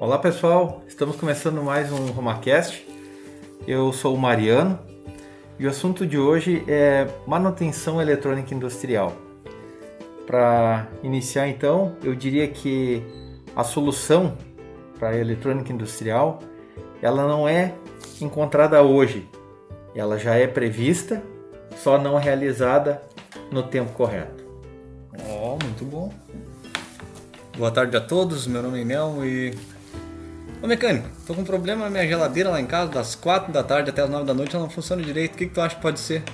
Olá pessoal, estamos começando mais um RomaCast. Eu sou o Mariano e o assunto de hoje é manutenção eletrônica industrial. Para iniciar então, eu diria que a solução para a eletrônica industrial ela não é encontrada hoje, ela já é prevista, só não realizada no tempo correto. Oh, muito bom. Boa tarde a todos, meu nome é Inel e. Ô mecânico, tô com um problema na minha geladeira lá em casa, das 4 da tarde até as 9 da noite ela não funciona direito. O que, que tu acha que pode ser?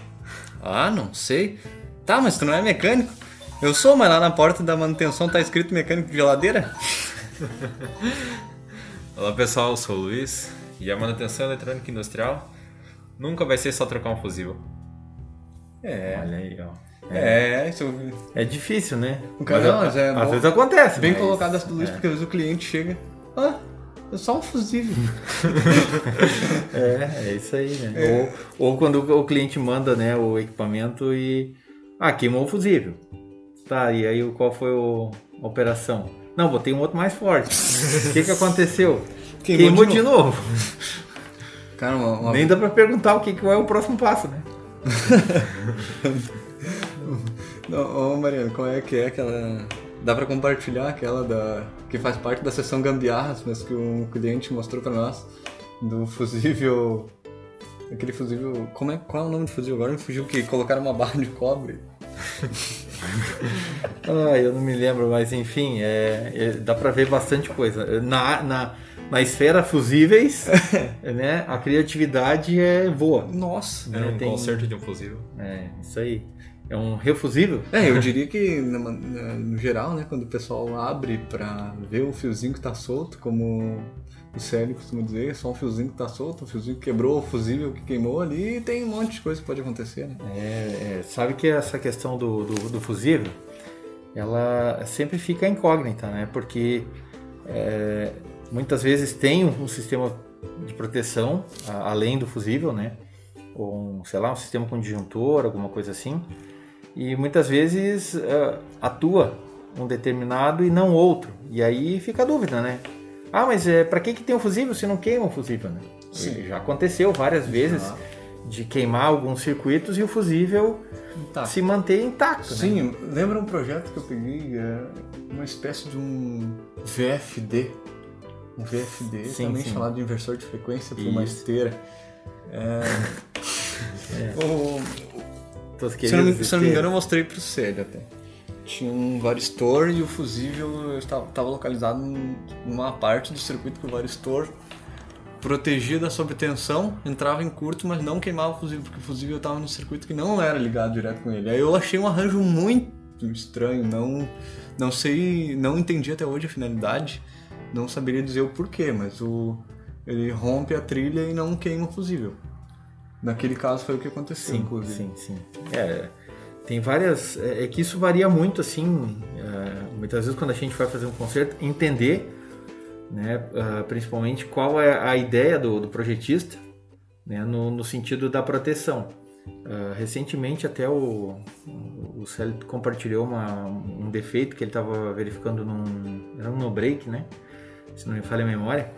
Ah, não sei. Tá, mas tu não é mecânico? Eu sou, mas lá na porta da manutenção tá escrito mecânico de geladeira. Olá pessoal, eu sou o Luiz e a manutenção eletrônica industrial nunca vai ser só trocar um fusível. É. Olha aí, ó. É, isso É difícil, né? O cara, não, mas é às bom- vezes acontece. bem mas- colocado essa do Luiz, é. porque às vezes o cliente chega. Ah, é só um fusível. É, é isso aí, né? É. Ou, ou quando o cliente manda né, o equipamento e. Ah, queimou o fusível. Tá, e aí qual foi o- a operação? Não, botei um outro mais forte. O que, que aconteceu? Queimou de de novo. Cara, uma, uma Nem dá pra perguntar o que, que vai o próximo passo, né? Não, ô Mariano, qual é que é aquela. Dá pra compartilhar aquela da. que faz parte da sessão gambiarras, mas que um cliente mostrou pra nós, do fusível. Aquele fusível. Como é, qual é o nome do fusível? Agora me fugiu que colocaram uma barra de cobre. Ah, eu não me lembro, mas enfim, é, é- dá pra ver bastante coisa. Na, na, na esfera fusíveis, né, a criatividade é voa. Nossa! É né, um tem- conserto de um fusível. É, isso aí. É um refusível? É, eu diria que na- no geral, né, quando o pessoal abre pra ver o fiozinho que tá solto, como o Célio costuma dizer, é só um fiozinho que tá solto, um fiozinho que quebrou, o fusível que queimou ali, e tem um monte de coisa que pode acontecer, né? É, é, sabe que essa questão do, do, do fusível, ela sempre fica incógnita, né? Porque é, muitas vezes tem um sistema de proteção a- além do fusível, né? Ou, um, sei lá, um sistema com disjuntor, alguma coisa assim. E muitas vezes é, atua um determinado e não outro. E aí fica a dúvida, né? Ah, mas é, para que, que tem um fusível se não queima o fusível, né? Sim. Já aconteceu várias vezes Já. de queimar alguns circuitos e o fusível Tá. se manter intacto. né? Sim, lembra um projeto que eu peguei, é, uma espécie de um VFD. Um VFD, Sim, também sim. chamado de inversor de frequência para uma esteira. É, o- Teus se, não, se não me engano, eu mostrei pro Célio até. Tinha um varistor e o fusível estava localizado num- numa parte do circuito que o varistor protegia da sobretensão, entrava em curto, mas não queimava o fusível, porque o fusível estava no circuito que não era ligado direto com ele. Aí eu achei um arranjo muito estranho, não, não sei, não entendi até hoje a finalidade, não saberia dizer o porquê, mas o, ele rompe a trilha e não queima o fusível. Naquele caso foi o que aconteceu, Sim, inclusive. sim, sim. É, tem várias. É, é que isso varia muito, assim. é, muitas vezes, quando a gente vai fazer um concerto, entender, né, ah, principalmente, qual é a ideia do, do projetista, né, no, no sentido da proteção. Ah, recentemente, até o, o Célio compartilhou uma- um defeito que ele estava verificando num. Era um no-break, né? Se não me falha a memória.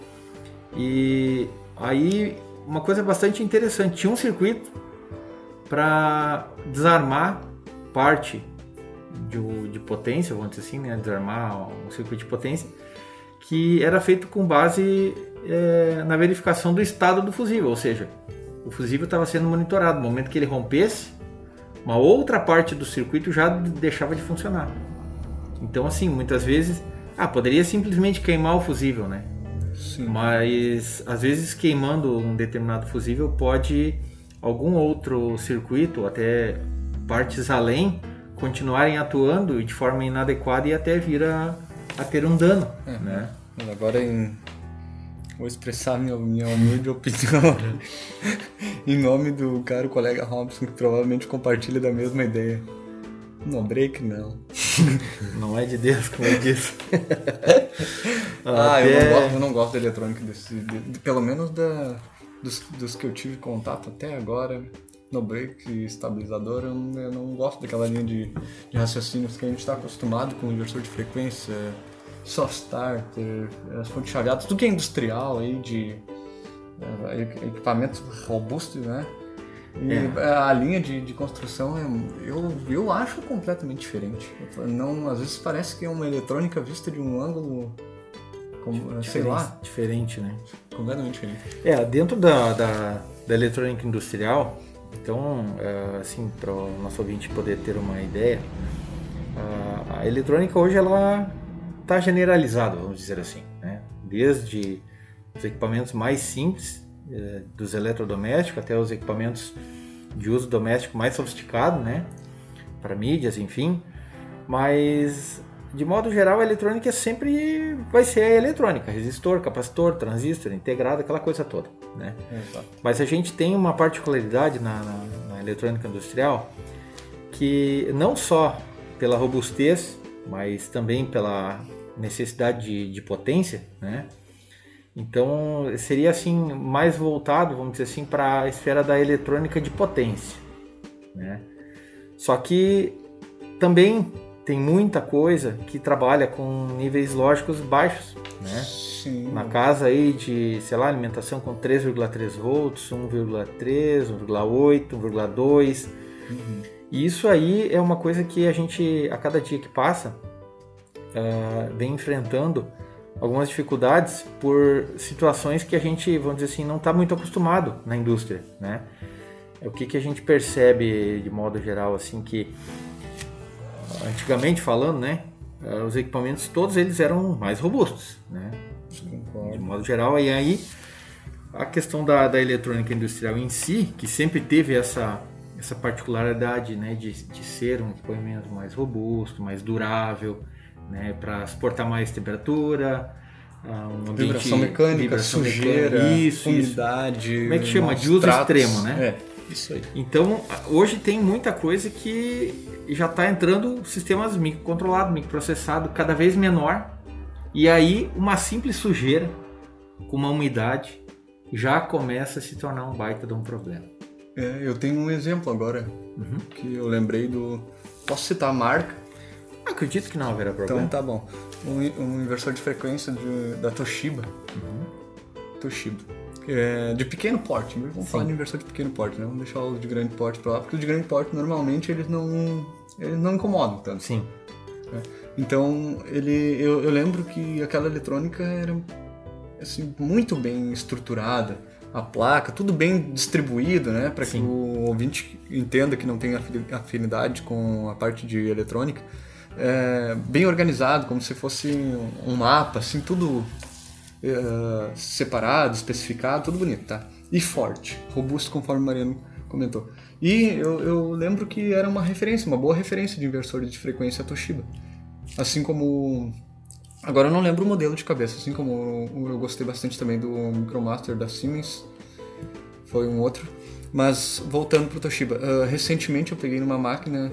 E aí, uma coisa bastante interessante: tinha um circuito para desarmar parte de, de potência, vamos dizer assim, né? desarmar um circuito de potência, que era feito com base eh, na verificação do estado do fusível, ou seja, o fusível estava sendo monitorado. No momento que ele rompesse, uma outra parte do circuito já deixava de funcionar. Então, assim, muitas vezes, ah, poderia simplesmente queimar o fusível, né? Sim. Mas às vezes queimando um determinado fusível pode algum outro circuito, até partes além, continuarem atuando de forma inadequada e até vir a, a ter um dano, É. né? Mas agora em... vou expressar minha, minha humilde opinião em nome do caro colega Robson, que provavelmente compartilha da mesma ideia. No break, não. Não é de Deus, como eu disse. Ah, eu não Até- gosto, eu não gosto da eletrônica, desse, de- de- pelo menos da, dos, dos que eu tive contato até agora. No break estabilizador, eu não, eu não gosto daquela linha de, de raciocínios que a gente está acostumado com o inversor de frequência, soft starter, as fontes chaveadas, tudo que é industrial aí de é, equipamentos robustos, né? E É. a linha de, de construção é- eu, eu acho completamente diferente. Não, às vezes parece que é uma eletrônica vista de um ângulo, como, sei lá, Diferente, né? completamente diferente. É, dentro da, da, da eletrônica industrial, então, é, assim, para o nosso ouvinte poder ter uma ideia, a, a eletrônica hoje ela está generalizada, vamos dizer assim, né? Desde os equipamentos mais simples, dos eletrodomésticos, até os equipamentos de uso doméstico mais sofisticado, né? Para mídias, enfim. Mas, de modo geral, a eletrônica sempre vai ser a eletrônica, resistor, capacitor, transistor, integrado, aquela coisa toda, né? Mas a gente tem uma particularidade na, na, na eletrônica industrial que não só pela robustez, mas também pela necessidade de, de potência, né? Então seria assim mais voltado, vamos dizer assim, para a esfera da eletrônica de potência, né? Só que também tem muita coisa que trabalha com níveis lógicos baixos, né? Sim. na casa aí de, sei lá, alimentação com 3,3 volts, 1,3, 1,8, 1,2. E isso aí é uma coisa que a gente, a cada dia que passa, ah, vem enfrentando algumas dificuldades por situações que a gente, vamos dizer assim, não está muito acostumado na indústria, né? O que, que a gente percebe de modo geral, assim, que antigamente falando, né, ah, os equipamentos todos eles eram mais robustos, né? de modo geral. E aí a questão da, da eletrônica industrial em si, que sempre teve essa, essa particularidade né, de, de ser um equipamento mais robusto, mais durável, né, para suportar mais temperatura, ah, um ambiente, Vibração mecânica, vibração sujeira, mecânica, isso, isso. umidade. Como é que chama? De uso tratos. extremo, né? É, isso aí. Então, hoje tem muita coisa que já está entrando sistemas microcontrolados, microprocessados, cada vez menor. E aí, uma simples sujeira com uma umidade já começa a se tornar um baita de um problema. É, eu tenho um exemplo agora Uhum. que eu lembrei do. Posso citar a marca? Acredito que não haverá problema. Então tá bom. Um, um inversor de frequência de- da Toshiba. Uhum. Toshiba. É, de pequeno porte. Vamos Sim. falar de inversor de pequeno porte, né? Vamos deixar os de grande porte pra lá, porque os de grande porte normalmente eles não, eles não incomodam tanto. Sim, Então, ele, eu, eu lembro que aquela eletrônica era assim, muito bem estruturada. A placa, tudo bem distribuído, né? Para que o ouvinte entenda que não tem afini- afinidade com a parte de eletrônica. É, bem organizado, como se fosse um mapa, assim, tudo é, separado, especificado, tudo bonito, tá? E forte, robusto, conforme o Mariano comentou. E eu, eu lembro que era uma referência, uma boa referência de inversor de frequência Toshiba. Assim como. Agora eu não lembro o modelo de cabeça, assim como eu gostei bastante também do Micromaster da Siemens, foi um outro. Mas voltando pro Toshiba, ah, recentemente eu peguei numa máquina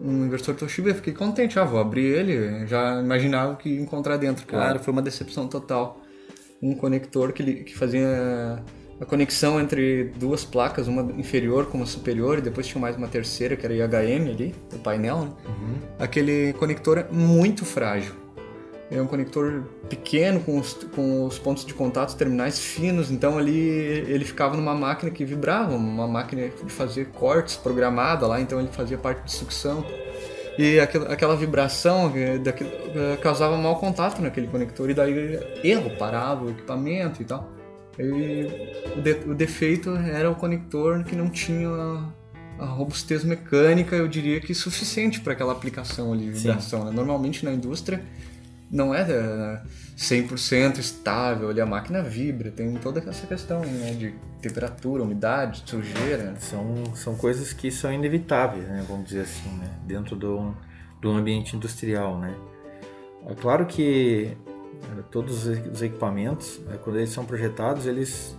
um inversor Toshiba e fiquei contente. Ah, vou abrir ele, já imaginava o que ia encontrar dentro. Cara, Claro. foi uma decepção total. Um conector que, que fazia a conexão entre duas placas, uma inferior com uma superior, e depois tinha mais uma terceira, que era IHM ali, o painel, né? Aquele conector é muito frágil. É um conector pequeno, com os, com os pontos de contato terminais finos, então ali ele ficava numa máquina que vibrava, uma máquina de fazer cortes programada lá, então ele fazia parte de sucção. E aquela, vibração eh, daquele- eh, causava mau contato naquele conector, e daí erro, parava o equipamento e tal. E o, de- o defeito era o conector que não tinha a, robustez mecânica, eu diria que suficiente para aquela aplicação ali vibração. né? Normalmente na indústria não é eh, 100% estável, ali a máquina vibra, tem toda essa questão né, de temperatura, umidade, sujeira. são, são coisas que são inevitáveis, né? Vamos dizer assim, né? Dentro do, do ambiente industrial, né? É claro que eh, todos os os equipamentos, eh, quando eles são projetados, eles,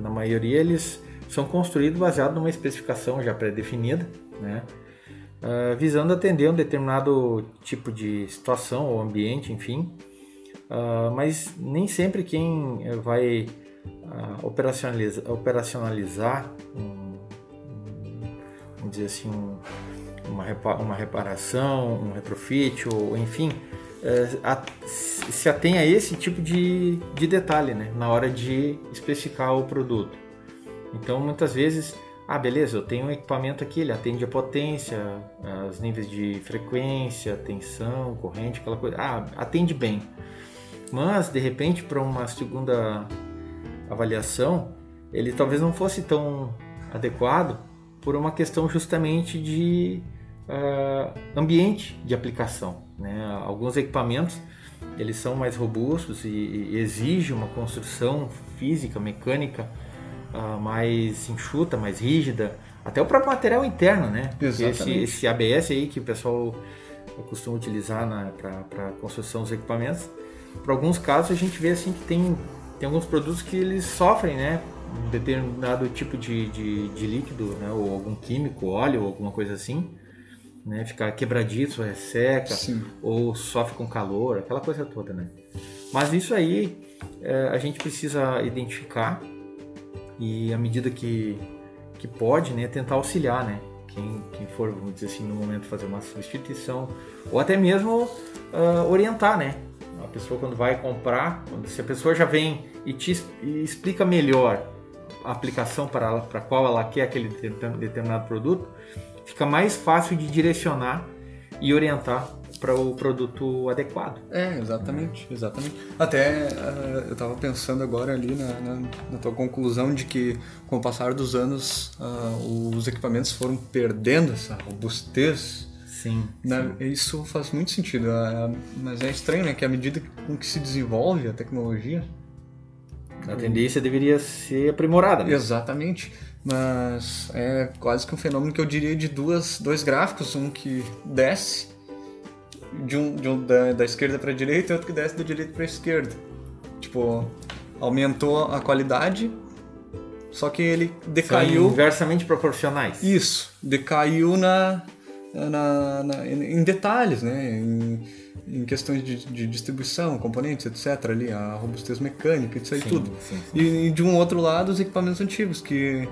na maioria, eles são construídos baseado numa especificação já pré-definida, né? Ah, visando atender um determinado tipo de situação ou ambiente, enfim. Ah, mas nem sempre quem eh, vai ah, operacionaliza- operacionalizar um, um- dizer assim, um- uma, repa- uma reparação, um retrofit, ou enfim, a, se atém a esse tipo de, de detalhe né, na hora de especificar o produto. Então, muitas vezes, ah, beleza, eu tenho um equipamento aqui, ele atende a potência, os níveis de frequência, tensão, corrente, aquela coisa. Ah, atende bem. Mas, de repente, para uma segunda avaliação, ele talvez não fosse tão adequado por uma questão justamente de uh, ambiente de aplicação. Né? Alguns equipamentos eles são mais robustos e, e exigem uma construção física, mecânica uh, mais enxuta, mais rígida, até o próprio material interno, né? Esse, esse, ABS aí que o pessoal costuma utilizar para construção dos equipamentos, para alguns casos a gente vê assim que tem, tem alguns produtos que eles sofrem, né? Um determinado tipo de, de, de líquido, né? Ou algum químico, óleo, alguma coisa assim né? Ficar quebradiço, resseca, Sim. ou sofre com calor, aquela coisa toda, né? Mas isso aí é, a gente precisa identificar e à medida que, que pode, né, tentar auxiliar, né? Quem, quem for, vamos dizer assim, no momento fazer uma substituição, ou até mesmo uh, orientar, né? A pessoa quando vai comprar, quando, se a pessoa já vem e te e explica melhor a aplicação para, para qual ela quer aquele determinado produto, fica mais fácil de direcionar e orientar para o produto adequado. É, exatamente, exatamente. Até uh, eu estava pensando agora ali na, na, na, tua conclusão de que com o passar dos anos uh, os equipamentos foram perdendo essa robustez. Sim, né? sim. Isso faz muito sentido, uh, mas é estranho, né, que à medida com que se desenvolve a tecnologia, a tendência deveria ser aprimorada. Né? Exatamente. Mas é quase que um fenômeno que eu diria de duas, dois gráficos, um que desce de um, de um da, da esquerda para direita e outro que desce da direita para esquerda. Tipo, aumentou a qualidade, só que ele decaiu. São inversamente proporcionais. Isso, decaiu na, na, na em detalhes, né? Em, em questões de, de, distribuição, componentes, etc. Ali, a robustez mecânica, isso aí sim, tudo. Sim, sim. E, e, de um outro lado, os equipamentos antigos, que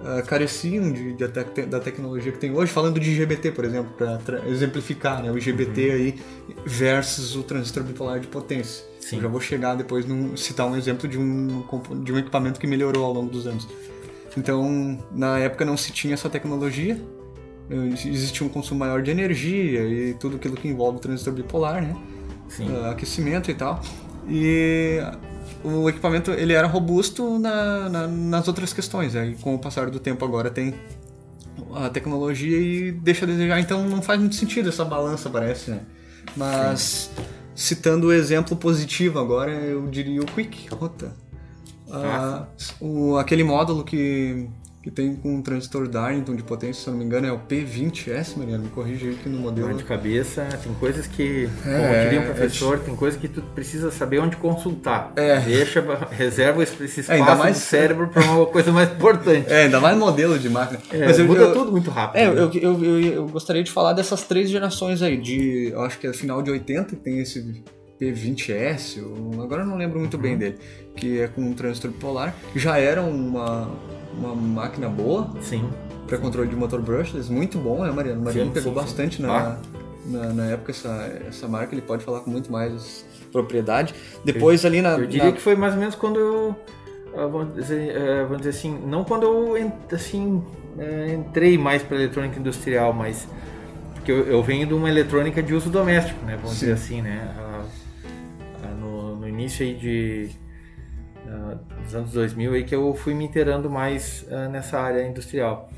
uh, careciam de, de, de, da tecnologia que tem hoje, falando de IGBT, por exemplo, para exemplificar né, o IGBT uhum. aí versus o transistor bipolar de potência. Sim. Eu já vou chegar depois num, citar um exemplo de um, de um equipamento que melhorou ao longo dos anos. Então, na época não se tinha essa tecnologia, existia um consumo maior de energia e tudo aquilo que envolve o transistor bipolar, né? Uh, aquecimento e tal. E o equipamento ele era robusto na, na, nas outras questões. Aí, com o passar do tempo, agora tem a tecnologia e deixa a desejar. Então, não faz muito sentido essa balança, parece, né? Mas, Sim. citando o exemplo positivo agora, eu diria o Quick Rota. Ah, o, aquele módulo que que tem com um transistor Darlington de potência, se eu não me engano, é o P20S, Mariana, me corrija aí que no modelo... de cabeça, tem coisas que, é, como diria um professor, é, tem coisas que tu precisa saber onde consultar. É. Deixa, reserva esse espaço é, mais, no cérebro para uma coisa mais importante. É, ainda mais modelo de máquina. É, Mas eu, muda eu, tudo muito rápido. É, né? eu, eu, eu, eu, gostaria de falar dessas três gerações aí, de, eu acho que é final de 80, que tem esse P20S, agora eu não lembro muito uhum. bem dele, que é com um transistor bipolar, já era uma uma máquina boa. Sim. Para controle de motor brushless, muito bom, né, Mariano? Mariano sim, pegou sim, bastante sim. Na, na, na, época essa, essa marca, ele pode falar com muito mais propriedade. Depois eu, ali na. Eu diria na... que foi mais ou menos quando eu. Vamos dizer, é, vamos dizer assim, não quando eu assim, é, entrei mais para eletrônica industrial, mas porque eu, eu, venho de uma eletrônica de uso doméstico, né? Vamos dizer assim, né? no, no início aí de uh, dos anos 2000 aí que eu fui me inteirando mais uh, nessa área industrial.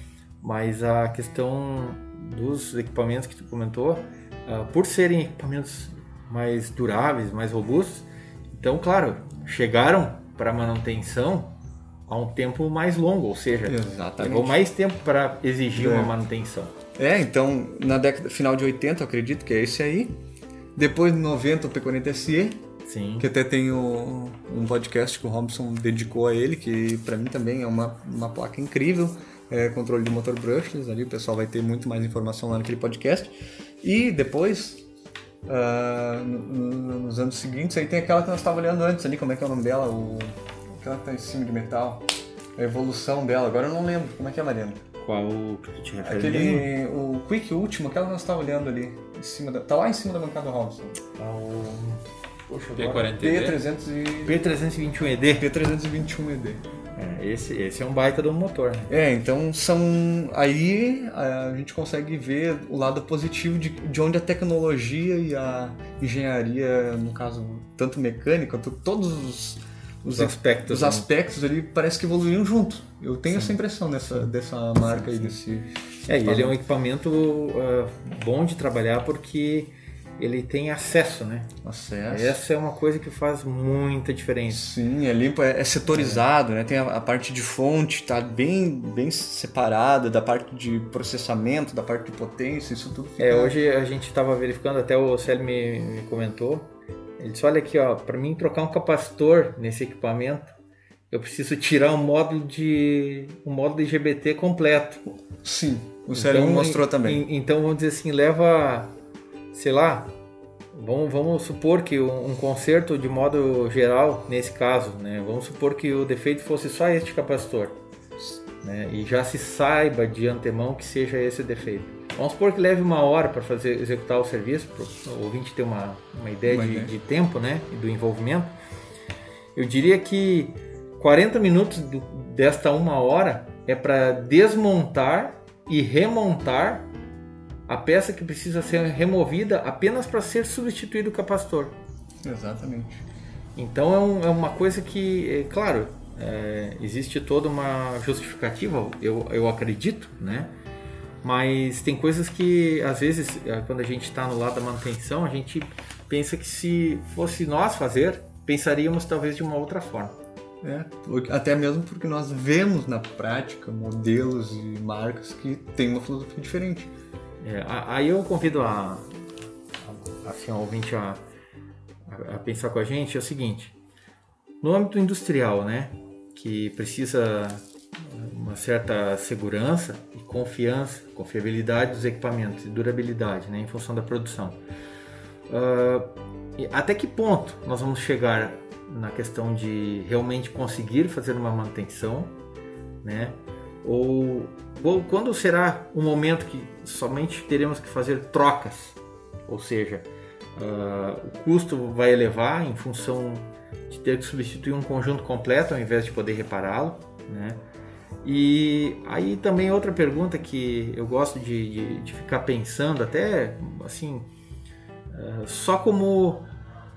Mas a questão dos equipamentos que tu comentou, uh, por serem equipamentos mais duráveis, mais robustos, então, claro, chegaram para manutenção a um tempo mais longo, ou seja, Exatamente. levou mais tempo para exigir é. uma manutenção. É, então, na década final de 80, eu acredito que é esse aí. Depois de 90, o P40SE, Sim. Que até tem o, um podcast que o Robson dedicou a ele, que para mim também é uma, uma placa incrível. É, controle de motor brushless ali, o pessoal vai ter muito mais informação lá naquele podcast. E depois, uh, nos anos seguintes, aí tem aquela que nós estávamos olhando antes ali, como é que é o nome dela? O, aquela que tá em cima de metal. A evolução dela, agora eu não lembro. Como é que é, Mariana? Qual que tu mesmo? Aquele. O Quick Último, aquela que nós estávamos olhando ali. Em cima da, tá lá em cima da bancada do Robson. Poxa, P40D. P300 e. P321ED. P321ED. É, esse, esse é um baita do motor, né? É, então são. Aí a gente consegue ver o lado positivo de, de onde a tecnologia e a engenharia, no caso, tanto mecânica quanto todos os, Os aspectos, os né? aspectos ali parece que evoluíram junto. Eu tenho essa impressão dessa, dessa marca aí, desse. É, e ele é um equipamento ah, bom de trabalhar porque ele tem acesso, né? acesso. Essa é uma coisa que faz muita diferença. Sim, é limpo, é, é setorizado, né? Tem a, a parte de fonte, tá bem, bem separada da parte de processamento, da parte de potência, isso tudo fica... É, hoje a gente estava verificando, até o Célio me, me comentou, ele disse, olha aqui, ó, para mim trocar um capacitor nesse equipamento, eu preciso tirar um módulo de um módulo de GBT completo. Sim, o Célio me mostrou também. em- então vamos dizer assim, leva, sei lá, vamos, vamos supor que um, um conserto de modo geral, nesse caso, né, vamos supor que o defeito fosse só este capacitor, né, e já se saiba de antemão que seja esse o defeito. Vamos supor que leve uma hora para fazer executar o serviço, para o ouvinte ter uma, uma ideia de, de tempo, né, e do envolvimento. Eu diria que 40 minutos do- desta uma hora é para desmontar e remontar a peça que precisa ser removida apenas para ser substituído o capacitor. Exatamente. Então é, um- é uma coisa que, é, claro, é, existe toda uma justificativa, eu, eu acredito, né? Mas tem coisas que, às vezes, é, quando a gente está no lado da manutenção, a gente pensa que se fosse nós fazer, pensaríamos talvez de uma outra forma. É, até mesmo porque nós vemos na prática modelos e marcas que têm uma filosofia diferente. É, a- aí eu convido a, a, assim, o ouvinte a, a, a pensar com a gente é o seguinte: no âmbito industrial, né, que precisa uma certa segurança e confiança, confiabilidade dos equipamentos e durabilidade, né, em função da produção. E até que ponto nós vamos chegar na questão de realmente conseguir fazer uma manutenção, né? Ou, ou quando será o momento que somente teremos que fazer trocas? Ou seja, ah, o custo vai elevar em função de ter que substituir um conjunto completo ao invés de poder repará-lo, né? E aí também outra pergunta que eu gosto de, de, de ficar pensando, até assim, ah, só como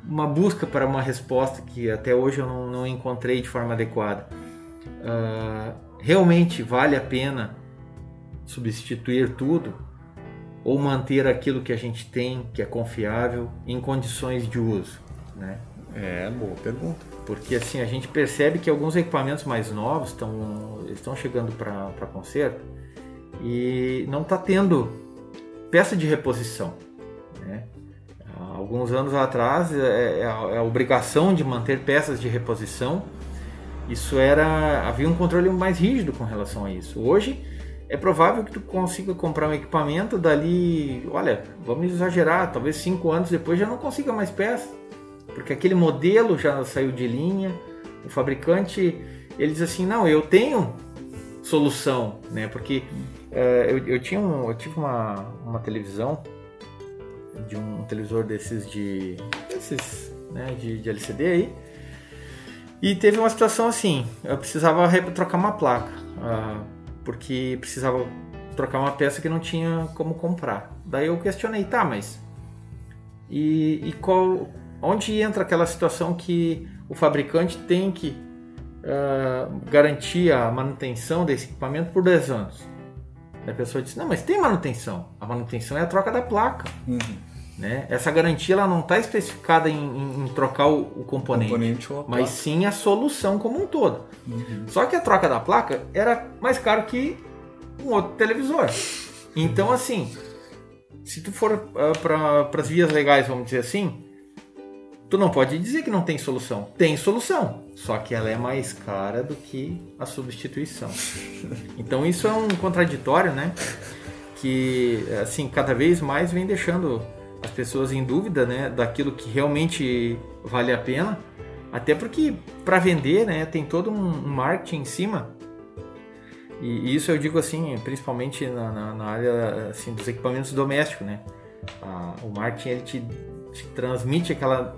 uma busca para uma resposta que até hoje eu não, não encontrei de forma adequada. Ah, realmente vale a pena substituir tudo ou manter aquilo que a gente tem, que é confiável, em condições de uso, né? É, boa pergunta. Porque assim a gente percebe que alguns equipamentos mais novos estão estão chegando para conserto e não está tendo peça de reposição, né? Há alguns anos atrás é, é a, é a obrigação de manter peças de reposição. Isso era havia um controle mais rígido com relação a isso. Hoje é provável que tu consiga comprar um equipamento dali, olha, vamos exagerar, talvez cinco anos depois já não consiga mais peça, porque aquele modelo já saiu de linha. O fabricante ele diz assim, não, eu tenho solução, né? Porque eh, eu, eu tinha um, eu tive uma, uma televisão de um televisor desses de desses, né, de, de LCD aí. E teve uma situação assim, eu precisava re- trocar uma placa, ah, porque precisava trocar uma peça que não tinha como comprar. Daí eu questionei, tá, mas e, e qual, onde entra aquela situação que o fabricante tem que ah, garantir a manutenção desse equipamento por 10 anos? A pessoa disse, não, mas tem manutenção. A manutenção é a troca da placa. Né? Essa garantia ela não está especificada em, em- em trocar o, o componente, Componente mas sim a solução como um todo. Só que a troca da placa era mais caro que um outro televisor. Então, assim, se tu for para as vias legais, vamos dizer assim, tu não pode dizer que não tem solução. Tem solução, só que ela é mais cara do que a substituição. Então isso é um contraditório, né? Que assim cada vez mais vem deixando as pessoas em dúvida, né, daquilo que realmente vale a pena. Até porque para vender, né, tem todo um marketing em cima E, e isso eu digo assim, principalmente na, na, na área assim, dos equipamentos domésticos, né? A, o marketing ele te, te transmite aquela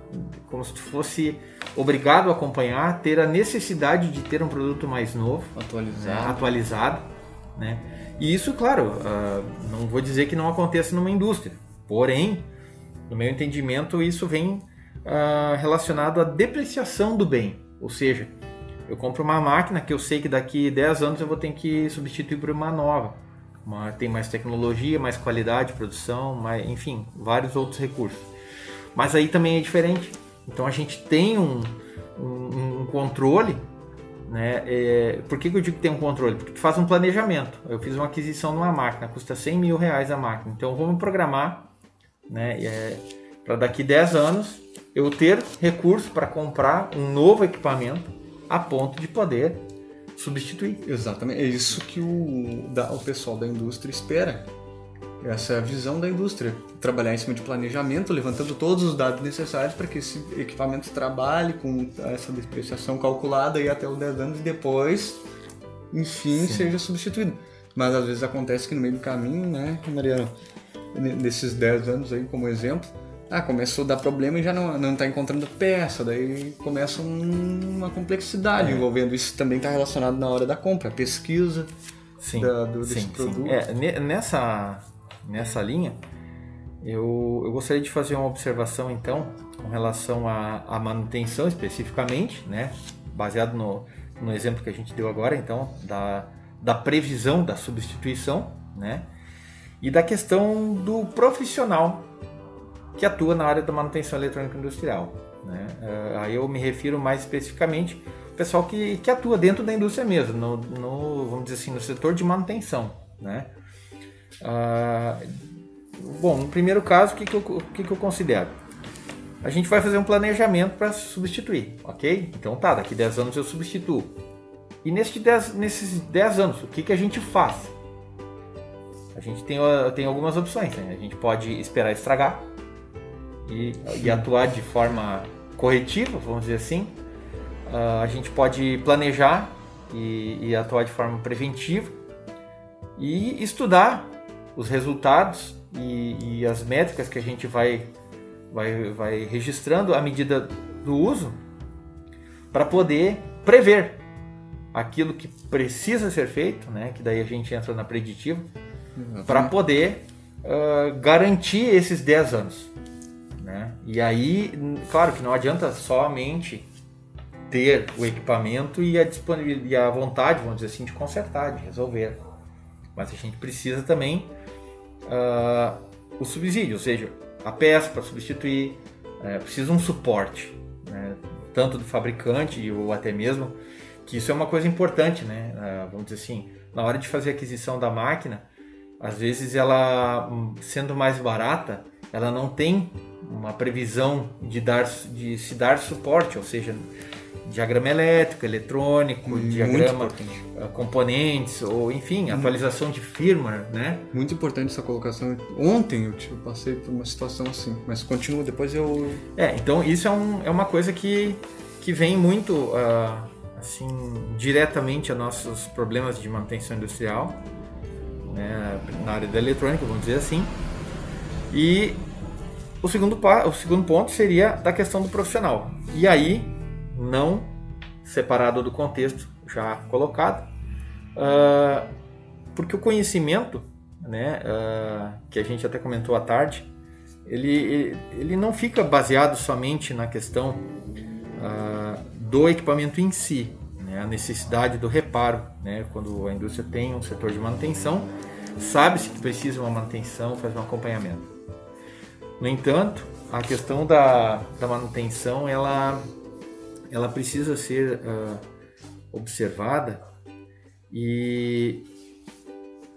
como se fosse obrigado a acompanhar, ter a necessidade de ter um produto mais novo, Atualizado. né, atualizado, né? E isso, claro, uh, não vou dizer que não aconteça numa indústria, porém, no meu entendimento, isso vem uh, relacionado à depreciação do bem, ou seja, eu compro uma máquina que eu sei que daqui 10 anos eu vou ter que substituir por uma nova, uma, tem mais tecnologia, mais qualidade de produção, mais, enfim, vários outros recursos. Mas aí também é diferente. Então a gente tem um, um, um controle né? É, por que, que, eu digo que tem um controle? Porque tu faz um planejamento. Eu fiz uma aquisição de uma máquina, custa 100 mil reais a máquina. Então vamos programar né? É, para daqui 10 anos eu ter recurso para comprar um novo equipamento a ponto de poder substituir. Exatamente. É isso que o, da, o pessoal da indústria espera. Essa é a visão da indústria. Trabalhar em cima de planejamento, levantando todos os dados necessários para que esse equipamento trabalhe com essa depreciação calculada e até os 10 anos e depois, enfim, Sim. seja substituído. Mas às vezes acontece que no meio do caminho, né, Mariana, nesses 10 anos aí como exemplo, ah, começou a dar problema e já não, não tá encontrando peça, daí começa um, uma complexidade é. envolvendo isso também está relacionado na hora da compra, a pesquisa sim, da, do, sim, desse produto. Sim. É, nessa nessa linha, eu, eu gostaria de fazer uma observação então com relação à, à manutenção especificamente, né? baseado no, no exemplo que a gente deu agora, então, da, da previsão da substituição, né? E da questão do profissional que atua na área da manutenção eletrônica industrial. Né? Uh, aí eu me refiro mais especificamente ao pessoal que, que atua dentro da indústria mesmo, no, no, vamos dizer assim, no setor de manutenção. Né? Ah, bom, no primeiro caso, o que, que, eu, que, que eu considero? A gente vai fazer um planejamento para substituir, ok? Então tá, daqui 10 anos eu substituo. E nesses 10, nesses 10 anos, o que, que a gente faz? A gente tem, tem algumas opções. Né? A gente pode esperar estragar e, e atuar de forma corretiva, vamos dizer assim. Uh, a gente pode planejar e, e atuar de forma preventiva e estudar os resultados e, e as métricas que a gente vai, vai, vai registrando à medida do uso para poder prever aquilo que precisa ser feito, né? que daí a gente entra na preditiva, para poder uh, garantir esses 10 anos. Né? E aí, claro que não adianta somente ter o equipamento e a, disponibilidade, e a vontade, vamos dizer assim, de consertar, de resolver. Mas a gente precisa também uh, o subsídio, ou seja, a peça para substituir, é, precisa um suporte, né? tanto do fabricante ou até mesmo, que isso é uma coisa importante, né? Uh, vamos dizer assim, na hora de fazer a aquisição da máquina, às vezes ela, sendo mais barata, ela não tem uma previsão de, dar, de se dar suporte, ou seja, diagrama elétrico, eletrônico, Muito diagrama, importante. Ah, componentes, ou enfim, atualização de firmware, né? Muito importante essa colocação. Ontem eu passei por uma situação assim, mas continua, depois eu... É, então isso é, um, é uma coisa que, que vem muito, uh, assim, diretamente a nossos problemas de manutenção industrial, né, na área da eletrônica, vamos dizer assim. E o segundo, o segundo ponto seria da questão do profissional. E aí, não separado do contexto já colocado, uh, porque o conhecimento, né, uh, que a gente até comentou à tarde, ele, ele não fica baseado somente na questão uh, do equipamento em si, né, a necessidade do reparo, né, quando a indústria tem um setor de manutenção, sabe-se que precisa uma manutenção, faz um acompanhamento. No entanto, a questão da, da manutenção, ela ela precisa ser uh, observada e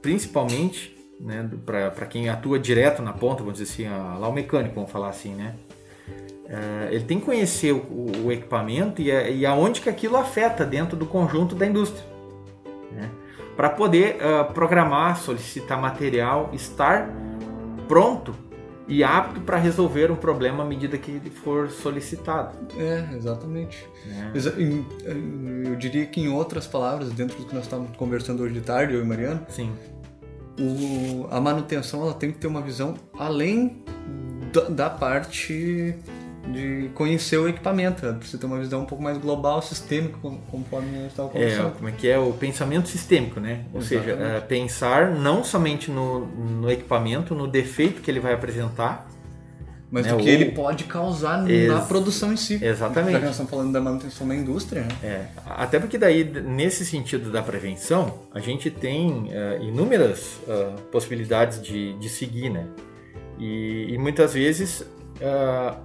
principalmente né, para quem atua direto na ponta, vamos dizer assim, a, lá o mecânico, vamos falar assim, né? Uh, ele tem que conhecer o, o equipamento e, a, e aonde que aquilo afeta dentro do conjunto da indústria. Né? Para poder uh, programar, solicitar material, estar pronto e apto para resolver um problema à medida que ele for solicitado. É, exatamente. em- Eu diria que, em outras palavras, dentro do que nós estávamos conversando hoje de tarde, eu e Mariano, Sim, o- a manutenção ela tem que ter uma visão além da, da parte de conhecer o equipamento. Ela precisa ter uma visão um pouco mais global, sistêmica, conforme a gente estava é, conversando. como é que é o pensamento sistêmico, né? Ou seja, Exatamente. é, pensar não somente no, no equipamento, no defeito que ele vai apresentar, Mas né, do que ou- ele pode causar Ex- na produção em si. Exatamente. Já que nós estamos falando da manutenção da indústria, né? É, até porque daí, nesse sentido da prevenção, a gente tem eh, inúmeras ah, possibilidades de, de seguir, né? E, e muitas vezes, ah,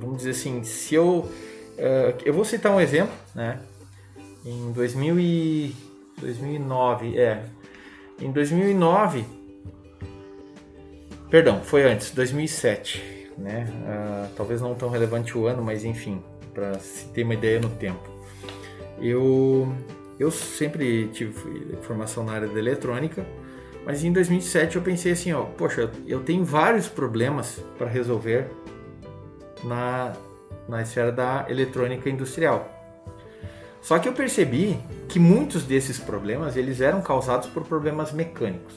vamos dizer assim, se eu... ah, eu vou citar um exemplo, né? Em 2000 e, 2009, é... Em 2009... Perdão, foi antes, 2007, né? Ah, talvez não tão relevante o ano, mas enfim, para se ter uma ideia no tempo. Eu, eu sempre tive formação na área da eletrônica, mas em 2007 eu pensei assim, ó, poxa, eu tenho vários problemas para resolver na, na esfera da eletrônica industrial. Só que eu percebi que muitos desses problemas eles eram causados por problemas mecânicos.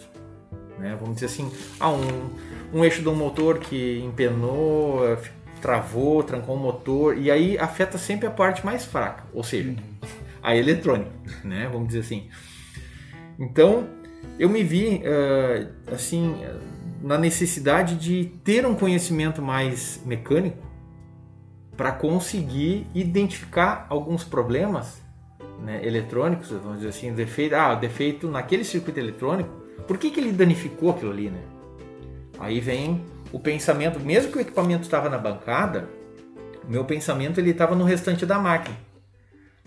Né? Vamos dizer assim, ah, um, um eixo de um motor que empenou, travou, trancou o motor, e aí afeta sempre a parte mais fraca, ou seja, a eletrônica, né? Vamos dizer assim. Então, eu me vi eh, assim na necessidade de ter um conhecimento mais mecânico para conseguir identificar alguns problemas né, eletrônicos, vamos dizer assim, defeito, ah, defeito naquele circuito eletrônico, por que, que ele danificou aquilo ali, né? Aí vem o pensamento, mesmo que o equipamento estava na bancada, meu pensamento ele estava no restante da máquina.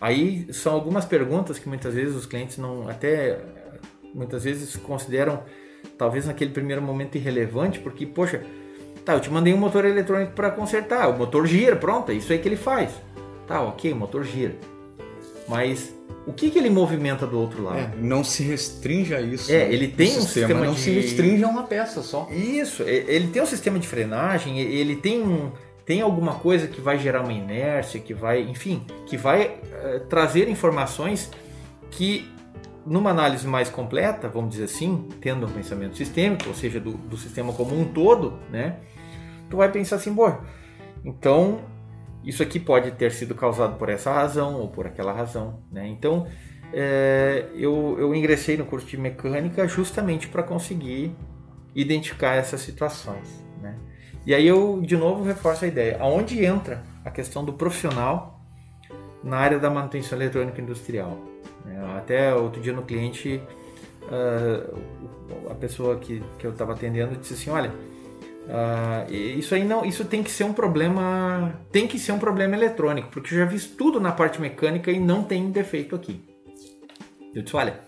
Aí são algumas perguntas que muitas vezes os clientes não até muitas vezes consideram talvez naquele primeiro momento irrelevante, porque poxa, tá, eu te mandei um motor eletrônico para consertar, o motor gira, pronto, é isso aí que ele faz. Tá, OK, o motor gira. Mas o que que ele movimenta do outro lado? É, não se restringe a isso. É, ele tem um sistema não de- se restringe a uma peça só. Isso, ele tem um sistema de frenagem, ele tem um, tem alguma coisa que vai gerar uma inércia, que vai, enfim, que vai eh, trazer informações que numa análise mais completa, vamos dizer assim, tendo um pensamento sistêmico, ou seja, do, do sistema como um todo, né? Tu vai pensar assim, bom, então isso aqui pode ter sido causado por essa razão ou por aquela razão, né? Então é, eu, eu ingressei no curso de mecânica justamente para conseguir identificar essas situações, né? E aí eu de novo reforço a ideia, aonde entra a questão do profissional na área da manutenção eletrônica industrial. né? Até outro dia no cliente, ah, a pessoa que, que eu estava atendendo disse assim, olha, ah, isso aí não, isso tem que ser um problema, tem que ser um problema eletrônico, porque eu já vi tudo na parte mecânica e não tem defeito aqui. Eu disse, olha,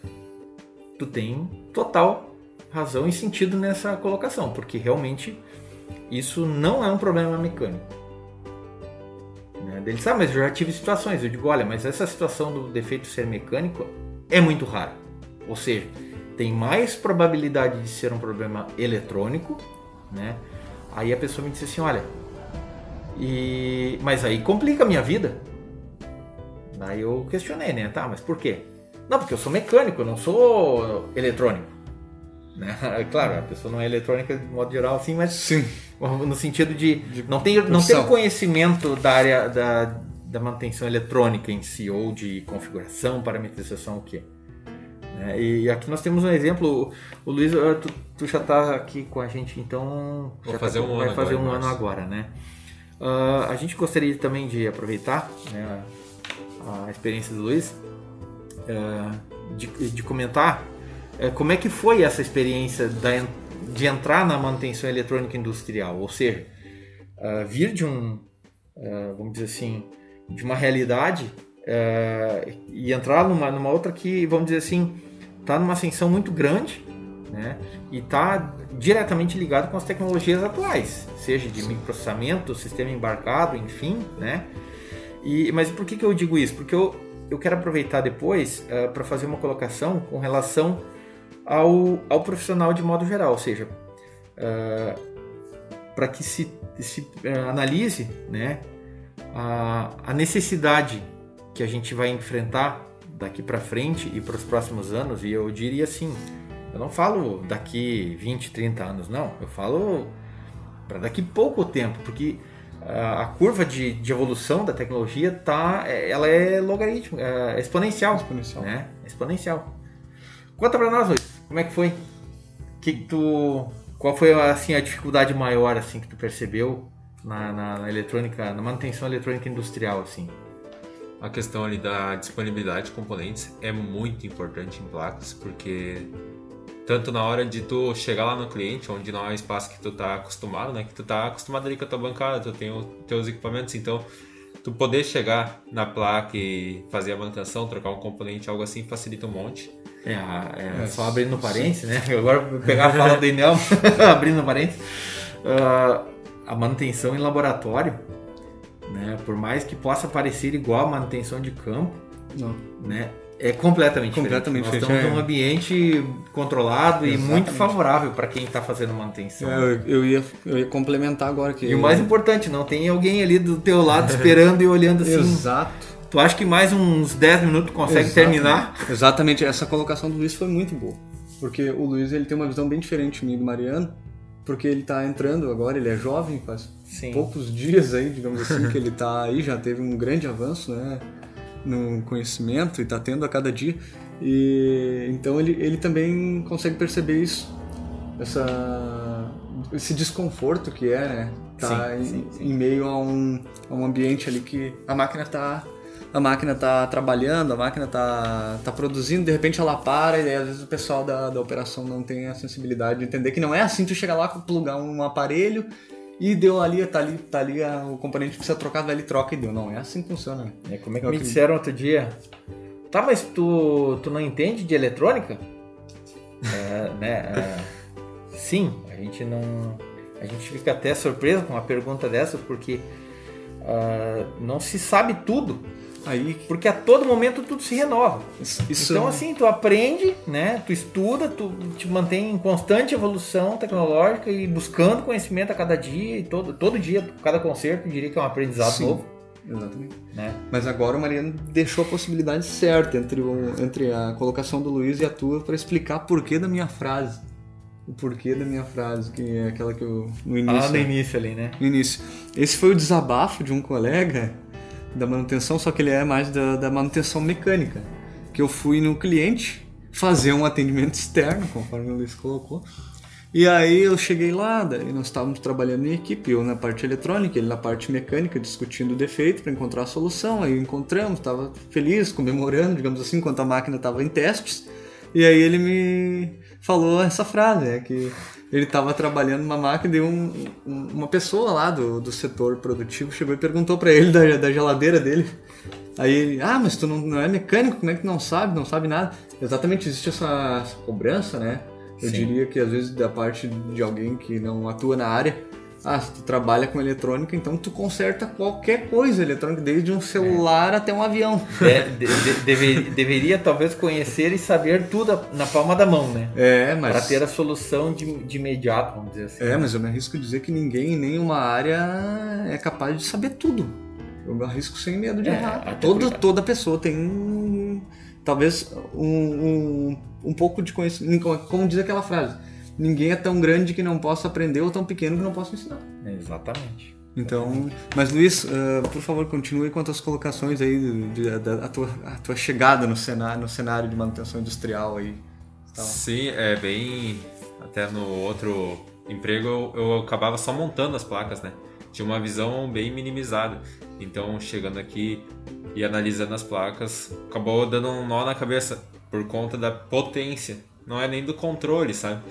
tu tem total razão e sentido nessa colocação, porque realmente isso não é um problema mecânico. Né? Ele disse, ah, mas eu já tive situações. Eu digo, olha, mas essa situação do defeito ser mecânico é muito rara. Ou seja, tem mais probabilidade de ser um problema eletrônico, né? Aí a pessoa me disse assim, olha, e mas aí complica a minha vida. Daí eu questionei, né? Tá, mas por quê? Não, porque eu sou mecânico, eu não sou eletrônico. Né? Claro, a pessoa não é eletrônica de modo geral assim, mas Sim. no sentido de, não ter não profissão. conhecimento da área da, da manutenção eletrônica em si ou de configuração, parametrização, o que. Né? E aqui nós temos um exemplo. O Luiz, ah, tu, tu já está aqui com a gente, então Vou já fazer tá- um vai ano fazer agora, um ano agora, né? Ah, a gente gostaria também de aproveitar né, a, experiência do Luiz ah, de, de comentar eh, como é que foi essa experiência da de entrar na manutenção eletrônica industrial, ou seja, vir de um, vamos dizer assim, de uma realidade e entrar numa, numa outra que, vamos dizer assim, está numa ascensão muito grande, né? E está diretamente ligado com as tecnologias atuais, seja de microprocessamento, sistema embarcado, enfim, né? E, mas por que, que eu digo isso? Porque eu, eu quero aproveitar depois para fazer uma colocação com relação ao, ao profissional de modo geral, ou seja, ah, para que se, se uh, analise né, a, a necessidade que a gente vai enfrentar daqui para frente e para os próximos anos, e eu diria assim, eu não falo daqui 20, 30 anos, não, eu falo para daqui pouco tempo, porque a curva de, de, evolução da tecnologia tá, ela é logarítmica, é exponencial, exponencial, né? Exponencial. Conta para nós, Luiz, como é que foi? Que tu, qual foi assim a dificuldade maior assim que tu percebeu na, na, na eletrônica, na manutenção eletrônica industrial assim? A questão ali da disponibilidade de componentes é muito importante em placas, porque tanto na hora de tu chegar lá no cliente, onde não é o espaço que tu tá acostumado, né? Que tu tá acostumado ali com a tua bancada, tu tem os teus equipamentos, então tu poder chegar na placa e fazer a manutenção, trocar um componente, algo assim, facilita um monte. É, é, é só abrindo parênteses, né? Agora pegar a fala do Inel, abrindo parênteses. Uh, a manutenção em laboratório, né? Por mais que possa parecer igual a manutenção de campo, não. né? É completamente, completamente diferente. Nós estamos num ambiente controlado Exatamente. e muito favorável para quem está fazendo manutenção. É, eu, eu, ia, eu ia complementar agora que. E o mais importante, não tem alguém ali do teu lado esperando e olhando assim. Exato. Tu acha que mais uns 10 minutos consegue Exatamente. terminar? Exatamente, essa colocação do Luiz foi muito boa. Porque o Luiz ele tem uma visão bem diferente de mim do Mariano, porque ele está entrando agora, ele é jovem, faz Sim. poucos dias aí, digamos assim, que ele está aí, já teve um grande avanço, né? no conhecimento e está tendo a cada dia. E então ele, ele também consegue perceber isso, essa, esse desconforto que é, né? Tá sim, em, sim, sim. em, meio a um, a um ambiente ali que a máquina está a máquina tá trabalhando, a máquina tá, tá produzindo, de repente ela para e às vezes o pessoal da, da operação não tem a sensibilidade de entender que não é assim tu chegar lá, plugar um aparelho e deu ali, tá ali, tá ali, o componente precisa trocar, ali, troca e deu. Não, é assim que funciona. É, como é que me disseram outro dia? Tá, mas tu, tu não entende de eletrônica? é, né? É, sim, a gente não. A gente fica até surpreso com uma pergunta dessa, porque uh, não se sabe tudo. Aí, porque a todo momento tudo se renova. Isso então, assim, tu aprende, né? Tu estuda, tu te mantém em constante evolução tecnológica e buscando conhecimento a cada dia e todo, todo dia, cada concerto, diria que é um aprendizado Sim. novo. Exatamente. Né? Mas agora o Mariano deixou a possibilidade certa entre, o, entre a colocação do Luiz e a tua para explicar porquê da minha frase. O porquê da minha frase, que é aquela que eu. No início. Ah, no início ali, né? No início. Esse foi o desabafo de um colega da manutenção, só que ele é mais da, da manutenção mecânica. Que eu fui no cliente fazer um atendimento externo, conforme o Luiz colocou. E aí eu cheguei lá, daí nós estávamos trabalhando em equipe, eu na parte eletrônica, ele na parte mecânica, discutindo o defeito para encontrar a solução. Aí encontramos, estava feliz, comemorando, digamos assim, enquanto a máquina estava em testes. E aí ele me falou essa frase, é que ele estava trabalhando numa máquina e um, um, uma pessoa lá do, do setor produtivo chegou e perguntou para ele da, da geladeira dele. Aí ele, ah, mas tu não, não, é mecânico, como é que tu não sabe, não sabe nada? Exatamente, existe essa, essa cobrança, né? Eu Sim. diria que às vezes da parte de alguém que não atua na área, ah, se tu trabalha com eletrônica, então tu conserta qualquer coisa eletrônica, desde um celular é. até um avião. De, de, deve, deveria talvez conhecer e saber tudo na palma da mão, né? É, mas. Para ter a solução de, de imediato, vamos dizer assim. É, mas eu me arrisco a dizer que ninguém em nenhuma área é capaz de saber tudo. Eu me arrisco sem medo de é, errar. Toda, toda pessoa tem talvez um, um, um pouco de conhecimento. Como diz aquela frase ninguém é tão grande que não possa aprender ou tão pequeno que não possa ensinar. Exatamente. Então, mas Luiz, uh, por favor, continue com as tuas colocações aí, de, de, da a tua, a tua chegada no cenário, no cenário de manutenção industrial aí. Então. Sim, é bem. Até no outro emprego eu, eu acabava só montando as placas, né? Tinha uma visão bem minimizada. Então, chegando aqui e analisando as placas, acabou dando um nó na cabeça por conta da potência. Não é nem do controle, sabe?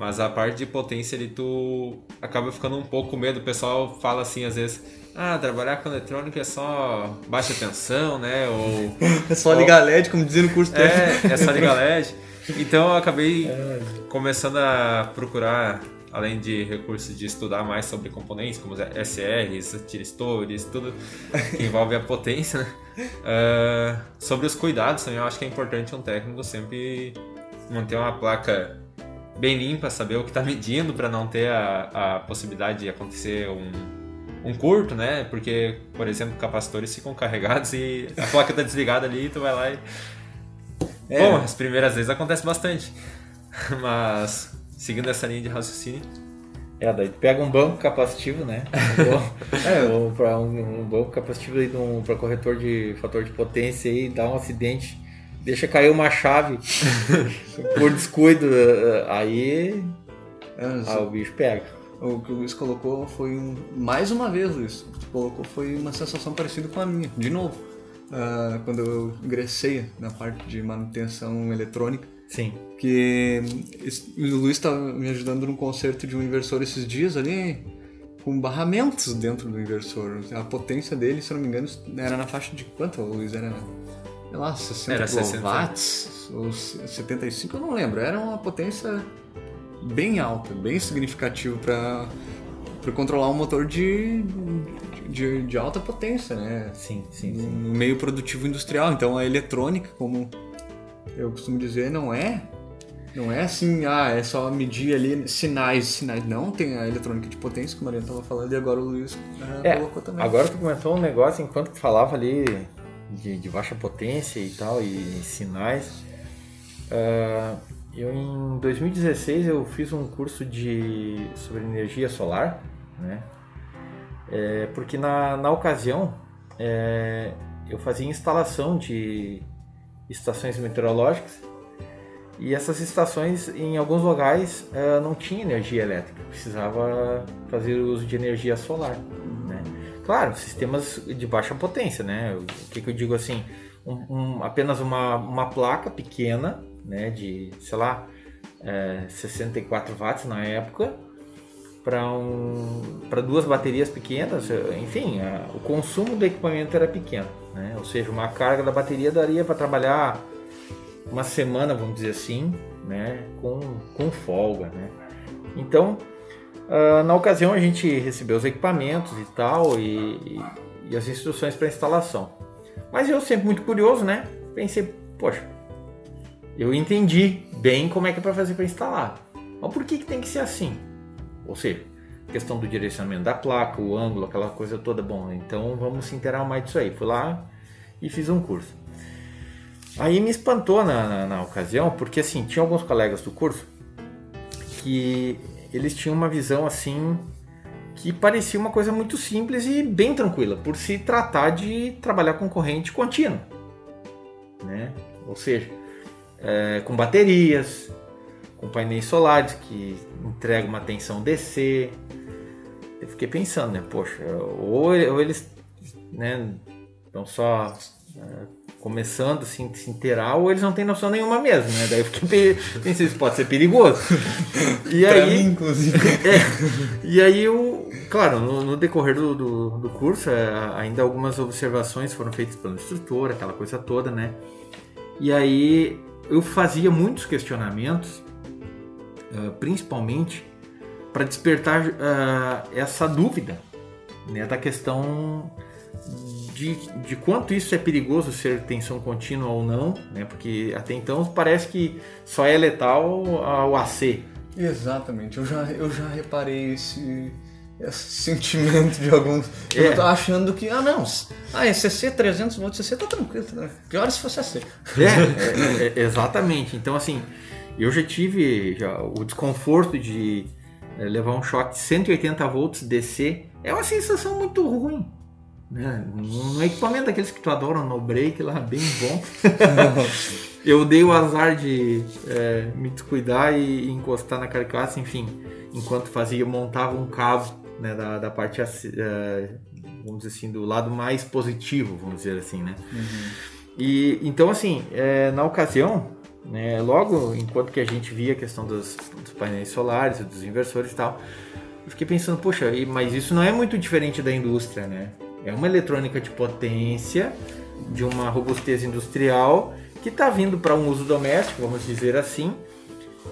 Mas a parte de potência ali tu acaba ficando um pouco com medo. O pessoal fala assim às vezes, ah, trabalhar com eletrônica é só baixa tensão, né? Ou, é só ligar LED, como dizia no curso técnico. É, é só ligar LED. Então eu acabei é. começando a procurar, além de recursos de estudar mais sobre componentes, como SRs, tiristores, tudo que envolve a potência, né? Uh, sobre os cuidados também, eu acho que é importante um técnico sempre manter uma placa bem limpa, saber o que está medindo para não ter a, a possibilidade de acontecer um, um curto, né? Porque, por exemplo, capacitores ficam carregados e a placa está desligada ali e tu vai lá e. É. Bom, as primeiras vezes acontece bastante. Mas, seguindo essa linha de raciocínio. É, daí tu pega um banco capacitivo, né? é, ou para um, um, banco capacitivo um, para corretor de fator de potência e dá um acidente deixa cair uma chave por descuido, aí, é, aí o bicho pega. O que o Luiz colocou foi um, mais uma vez, Luiz, o que colocou foi uma sensação parecida com a minha, de novo. Uh, quando eu ingressei na parte de manutenção eletrônica. Sim. Que o Luiz estava me ajudando num conserto de um inversor esses dias ali, com barramentos dentro do inversor. A potência dele, se não me engano, era na faixa de quanto, Luiz? Era sei lá, 60 Era 60. watts ou 75, eu não lembro. Era uma potência bem alta, bem significativa para para controlar um motor de, de, de, alta potência, né? Sim, sim, sim. No meio produtivo industrial. Então a eletrônica, como eu costumo dizer, não é não é assim, ah, é só medir ali sinais, sinais. Não, tem a eletrônica de potência que o Mariano estava falando e agora o Luiz uh, é, colocou também. Agora tu comentou um negócio enquanto falava ali de, de baixa potência e tal, e sinais. Uh, eu em 2016 eu fiz um curso de sobre energia solar, né? É, porque na, na ocasião é, eu fazia instalação de estações meteorológicas e essas estações em alguns locais é, não tinha energia elétrica, precisava fazer uso de energia solar. Claro, sistemas de baixa potência, né? O que, que eu digo assim? Um, um, apenas uma, uma placa pequena, né? De, sei lá, é, 64 watts na época, para um, duas baterias pequenas, enfim, a, o consumo do equipamento era pequeno, né? Ou seja, uma carga da bateria daria para trabalhar uma semana, vamos dizer assim, né? Com, com folga, né? Então, Uh, na ocasião a gente recebeu os equipamentos e tal e, e as instruções para instalação. Mas eu sempre muito curioso, né? Pensei, poxa, eu entendi bem como é que é para fazer para instalar. Mas por que, que tem que ser assim? Ou seja, questão do direcionamento da placa, o ângulo, aquela coisa toda. Bom, então vamos se inteirar mais disso aí. Fui lá e fiz um curso. Aí me espantou na, na, na ocasião, porque assim, tinha alguns colegas do curso que eles tinham uma visão assim que parecia uma coisa muito simples e bem tranquila, por se tratar de trabalhar com corrente contínua, né? Ou seja, é, com baterias, com painéis solares que entregam uma tensão DC. Eu fiquei pensando, né? Poxa, ou, ou eles, né, estão só é, começando assim, a se inteirar, ou eles não têm noção nenhuma mesmo, né? Daí eu fiquei pensei, isso pode ser perigoso. E aí, mim, inclusive. É, e aí, eu, claro, no, no decorrer do, do, do, curso, é, ainda algumas observações foram feitas pelo instrutor, aquela coisa toda, né? E aí eu fazia muitos questionamentos, uh, principalmente para despertar uh, essa dúvida né, da questão de, de quanto isso é perigoso ser tensão contínua ou não, né? Porque até então parece que só é letal o AC. Exatamente, eu já, eu já reparei esse, esse sentimento de alguns. É. Eu tô achando que, ah não, ah, é CC 300 volts, CC tá tranquilo, tá pior se fosse AC. É, é, é, exatamente. Então, assim, eu já tive já, o desconforto de é, levar um choque de 180 volts DC. É uma sensação muito ruim. Né? No equipamento daqueles que tu adora, no break lá, bem bom. eu dei o azar de é, me descuidar e, encostar na carcaça, enfim, enquanto fazia, montava um cabo né, da, da parte, é, vamos dizer assim, do lado mais positivo, vamos dizer assim, né? Uhum. E, então, assim, é, na ocasião, né, logo enquanto que a gente via a questão dos, dos painéis solares, dos inversores e tal, eu fiquei pensando, poxa, mas isso não é muito diferente da indústria, né? É uma eletrônica de potência, de uma robustez industrial, que está vindo para um uso doméstico, vamos dizer assim,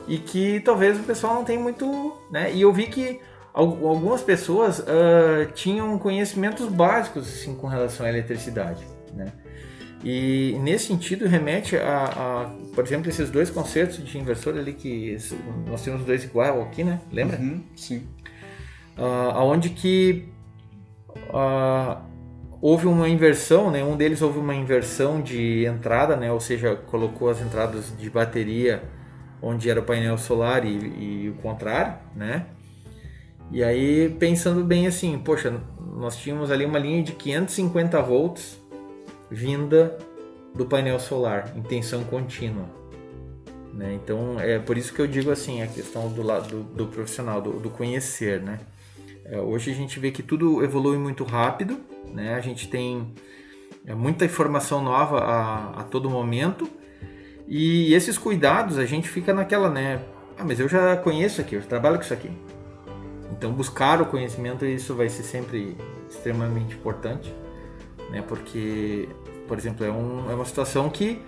e que talvez o pessoal não tenha muito. Né? E eu vi que algumas pessoas uh, tinham conhecimentos básicos assim, com relação à eletricidade. Né? E nesse sentido remete a, a, por exemplo, esses dois concertos de inversor ali que nós temos dois igual aqui, né? Lembra? Uhum, sim. Uh, aonde que uh, houve uma inversão, né? Um deles houve uma inversão de entrada, né? Ou seja, colocou as entradas de bateria onde era o painel solar e, e o contrário, né? E aí pensando bem assim, poxa, nós tínhamos ali uma linha de 550 volts vinda do painel solar em tensão contínua. Né? Então é por isso que eu digo assim a questão do lado do, do profissional, do, do, conhecer. Né? É, hoje a gente vê que tudo evolui muito rápido, né? a gente tem é, muita informação nova a, a todo momento e esses cuidados a gente fica naquela, né? Ah, mas eu já conheço aqui, eu trabalho com isso aqui. Então buscar o conhecimento isso vai ser sempre extremamente importante né? Porque, por exemplo, é, um, é uma situação que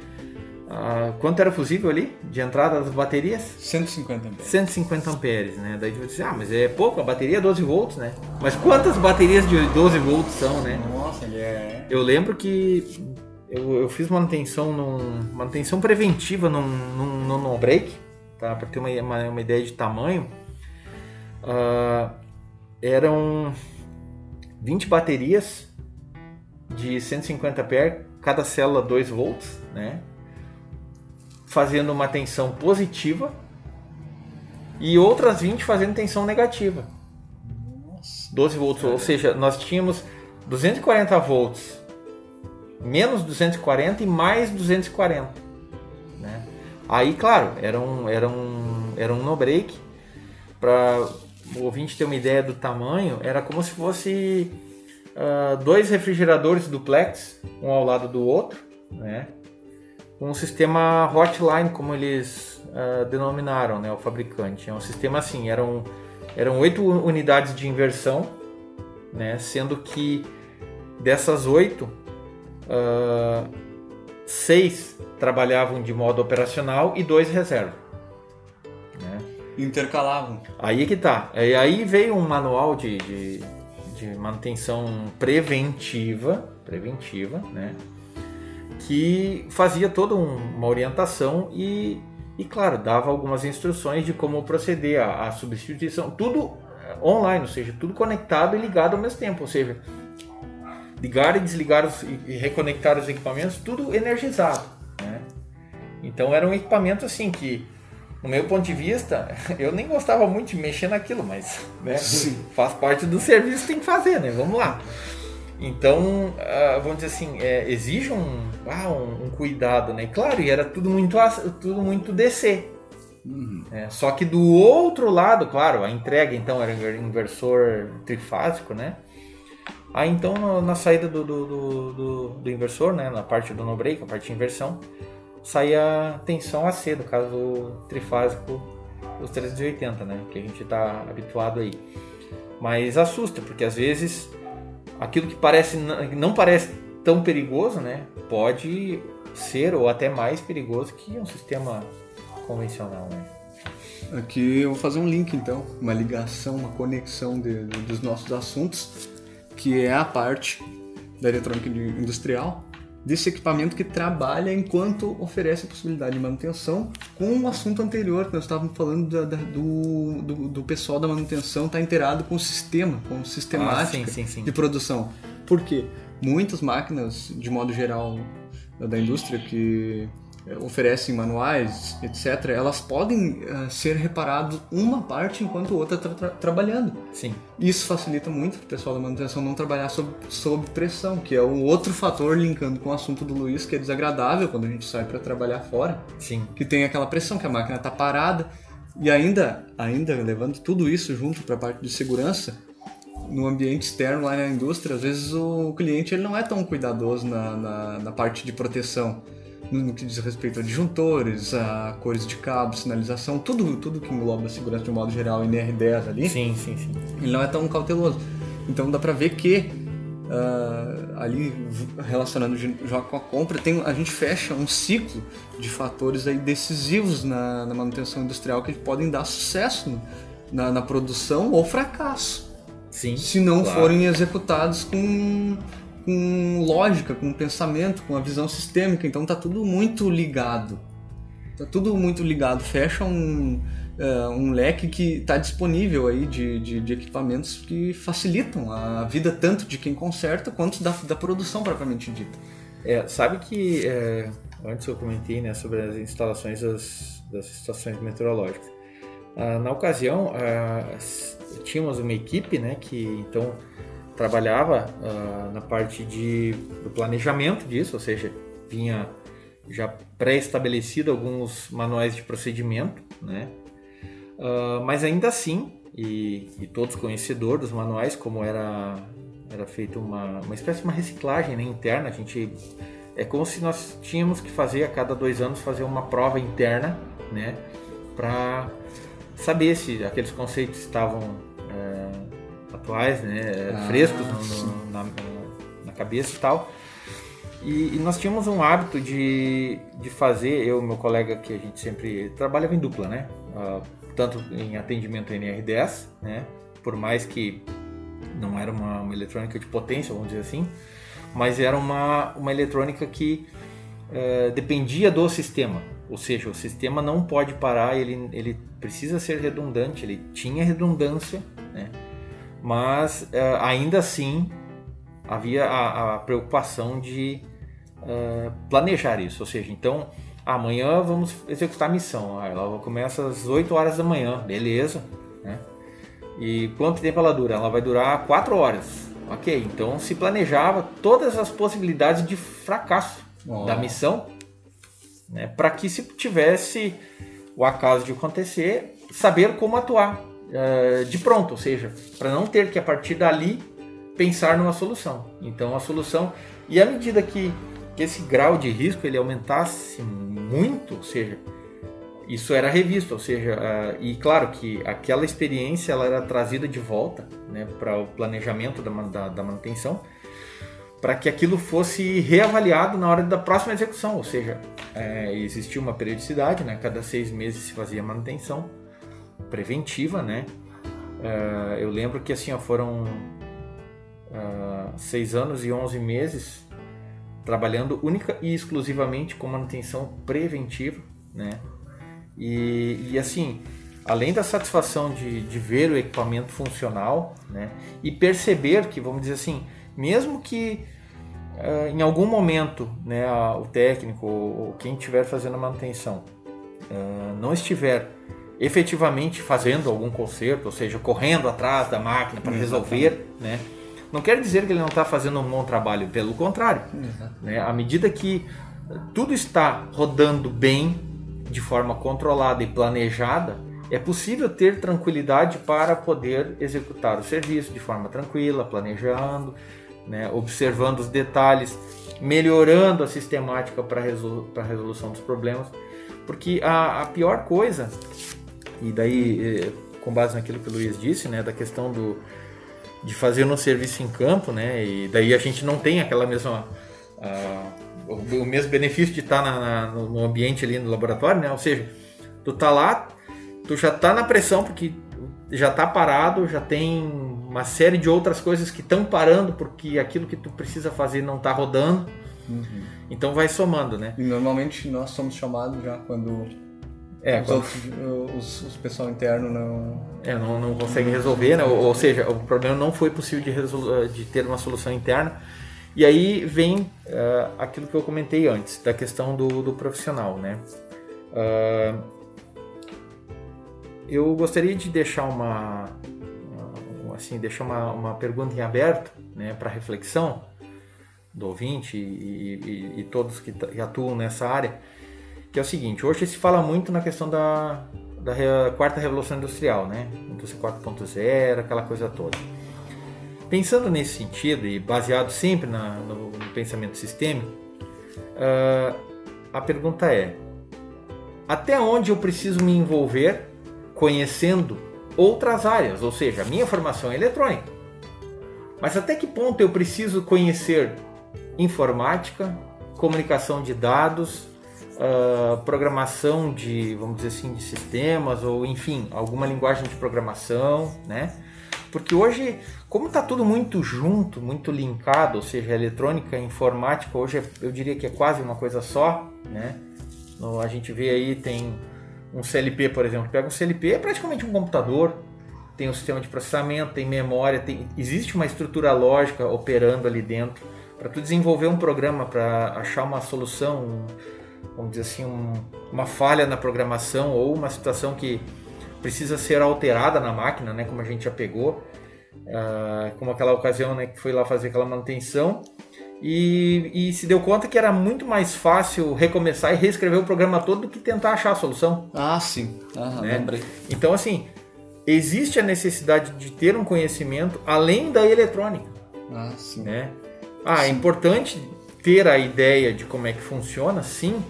uh, quanto era fusível ali de entrada das baterias? 150 amperes. 150 amperes, né? Daí você diz, ah, mas é pouco, a bateria é 12 volts, né? Mas quantas baterias de 12 volts são, né? Nossa, ele é. Eu lembro que eu, eu fiz manutenção num, manutenção preventiva num, num, num no break, tá? Para ter uma, uma, uma, ideia de tamanho. Uh, eram 20 baterias de 150 ampere, cada célula 2 volts, né? Fazendo uma tensão positiva e outras 20 fazendo tensão negativa. 12 volts, ou seja, nós tínhamos 240 volts, menos 240 e mais 240. Né? Aí, claro, era um, era um, era um no break. Para o ouvinte ter uma ideia do tamanho, era como se fosse uh, dois refrigeradores duplex, um ao lado do outro, né? Um sistema hotline, como eles uh, denominaram, né, o fabricante. É um sistema assim, eram eram oito unidades de inversão, né, sendo que dessas oito, uh, seis trabalhavam de modo operacional e dois reserva. Né? Intercalavam. Aí que tá. E aí veio um manual de, de de manutenção preventiva, preventiva, né? Que fazia toda uma orientação e, e claro, dava algumas instruções de como proceder à, à substituição, tudo eh, online, ou seja, tudo conectado e ligado ao mesmo tempo, ou seja, ligar e desligar os, e reconectar os equipamentos, tudo energizado, né? Então era um equipamento assim que no meu ponto de vista, eu nem gostava muito de mexer naquilo, mas né, faz parte do serviço tem que fazer, né? Vamos lá. Então, uh, vamos dizer assim, é, exige um, ah, um, um, cuidado, né? Claro, e era tudo muito, tudo muito DC. Uhum. É, só que do outro lado, claro, a entrega então era inversor trifásico, né? Aí então na saída do, do, do, do, do inversor, né? Na parte do no break, a parte de inversão, saía tensão AC, no caso trifásico, os 380, né? Que a gente está habituado aí. Mas assusta, porque às vezes aquilo que parece não parece tão perigoso, né? Pode ser ou até mais perigoso que um sistema convencional, né? Aqui eu vou fazer um link então, uma ligação, uma conexão de, de, dos nossos assuntos, que é a parte da eletrônica industrial desse equipamento que trabalha enquanto oferece a possibilidade de manutenção com o assunto anterior que nós estávamos falando da, da, do, do, do, pessoal da manutenção estar tá inteirado com o sistema, com sistemática ah, sim, sim, sim. de produção. Por quê? Muitas máquinas, de modo geral, da indústria que oferecem manuais, etc., elas podem uh, ser reparadas uma parte enquanto a outra está tra trabalhando. Sim. Isso facilita muito para o pessoal da manutenção não trabalhar sob, sob pressão, que é um outro fator linkando com o assunto do Luiz, que é desagradável quando a gente sai para trabalhar fora. Sim. Que tem aquela pressão, que a máquina está parada. E ainda, ainda levando tudo isso junto para a parte de segurança, no ambiente externo lá na indústria, às vezes o cliente ele não é tão cuidadoso na, na, na parte de proteção no que diz respeito a disjuntores, a cores de cabo, sinalização, tudo, tudo que engloba a segurança de um modo geral, NR10 ali. Sim, sim, sim. Ele não é tão cauteloso. Então dá pra ver que uh, ali relacionando já com a compra, tem, a gente fecha um ciclo de fatores aí decisivos na, na manutenção industrial que podem dar sucesso na, na produção ou fracasso. Sim, se não claro. forem executados com com lógica, com pensamento, com a visão sistêmica. Então tá tudo muito ligado. Tá tudo muito ligado. Fecha um, uh, um leque que está disponível aí de, de, de, equipamentos que facilitam a vida tanto de quem conserta quanto da, da produção propriamente dita. É, sabe que é, antes eu comentei né, sobre as instalações das, das estações meteorológicas. Ah, na ocasião, ah, tínhamos uma equipe né, que então trabalhava ah, na parte de, do planejamento disso, ou seja, vinha já pré-estabelecido alguns manuais de procedimento, né? Uh, mas ainda assim, e, e, todos conhecedor dos manuais, como era, era feita uma, uma espécie de uma reciclagem né, interna, a gente é como se nós tínhamos que fazer a cada dois anos fazer uma prova interna, né, para saber se aqueles conceitos estavam atuais, né, ah, frescos no, no, na, na cabeça e tal. E, e, nós tínhamos um hábito de, de fazer, eu e meu colega que a gente sempre trabalhava em dupla, né? Uh, tanto em atendimento NR10, né? Por mais que não era uma, uma, eletrônica de potência, vamos dizer assim, mas era uma, uma eletrônica que uh, dependia do sistema. Ou seja, o sistema não pode parar, ele, ele precisa ser redundante, ele tinha redundância, né? Mas uh, ainda assim havia a, a preocupação de uh, planejar isso. Ou seja, então amanhã vamos executar a missão. Ela começa às 8 horas da manhã, beleza. Né? E quanto tempo ela dura? Ela vai durar 4 horas. Ok, então se planejava todas as possibilidades de fracasso oh. da missão, né, para que se tivesse o acaso de acontecer, saber como atuar uh, de pronto, ou seja, para não ter que a partir dali pensar numa solução. Então a solução e à medida que que esse grau de risco ele aumentasse muito, ou seja, isso era revisto, ou seja, uh, e claro que aquela experiência ela era trazida de volta né, para o planejamento da, da, da manutenção, para que aquilo fosse reavaliado na hora da próxima execução, ou seja, é, existia uma periodicidade, né, cada seis meses se fazia manutenção preventiva, né? Uh, eu lembro que assim ó, foram uh, seis anos e onze meses trabalhando única e exclusivamente com manutenção preventiva, né? E, e assim, além da satisfação de, de ver o equipamento funcional, né? E perceber que, vamos dizer assim, mesmo que uh, em algum momento, né, o técnico ou quem estiver fazendo a manutenção não estiver efetivamente fazendo algum conserto, ou seja, correndo atrás da máquina para resolver, né? Não quer dizer que ele não está fazendo um bom trabalho, pelo contrário. Né? À medida que tudo está rodando bem, de forma controlada e planejada, é possível ter tranquilidade para poder executar o serviço de forma tranquila, planejando, né? observando os detalhes, melhorando a sistemática para a resolução dos problemas. Porque a, a pior coisa, e daí eh, com base naquilo que o Luiz disse, né, da questão do, de fazer um serviço em campo, né? E daí a gente não tem aquela mesma uh, o, mesmo benefício de estar na, na, no ambiente ali no laboratório, né? Ou seja, tu tá lá, tu já tá na pressão porque já tá parado, já tem uma série de outras coisas que estão parando porque aquilo que tu precisa fazer não tá rodando. Uhum. Então vai somando, né? E normalmente nós somos chamados já quando é, os, quando... outros, os, os pessoal interno não... É, não, não consegue resolver, né? ou, ou, seja, o problema não foi possível de, resol... de ter uma solução interna. E aí vem uh, aquilo que eu comentei antes, da questão do, do profissional, né? Uh, eu gostaria de deixar uma, assim, deixar uma, uma pergunta em aberto, né, para reflexão do ouvinte e, e, e todos que, que atuam nessa área que é o seguinte, hoje se fala muito na questão da, da quarta revolução industrial, né? Indústria 4.0, aquela coisa toda. Pensando nesse sentido e baseado sempre na, no, no, pensamento sistêmico, uh, a pergunta é: até onde eu preciso me envolver conhecendo outras áreas, ou seja, a minha formação é eletrônica. Mas até que ponto eu preciso conhecer informática, comunicação de dados, uh, programação de, vamos dizer assim, de sistemas ou enfim, alguma linguagem de programação, né? porque hoje, como está tudo muito junto, muito linkado, ou seja, a eletrônica a informática hoje é, eu diria que é quase uma coisa só, né? A gente vê aí, tem um CLP, por exemplo, pega um CLP, é praticamente um computador, tem um sistema de processamento, tem memória, tem, existe uma estrutura lógica operando ali dentro. Para tu desenvolver um programa, para achar uma solução, vamos dizer assim, um, uma falha na programação ou uma situação que precisa ser alterada na máquina, né, como a gente já pegou, uh, como aquela ocasião né, que foi lá fazer aquela manutenção, e, e, se deu conta que era muito mais fácil recomeçar e reescrever o programa todo do que tentar achar a solução. Ah, sim. Ah, né? lembrei. Então, assim, existe a necessidade de ter um conhecimento além da eletrônica. Ah, sim. Né? Ah, sim. é importante ter a ideia de como é que funciona, sim,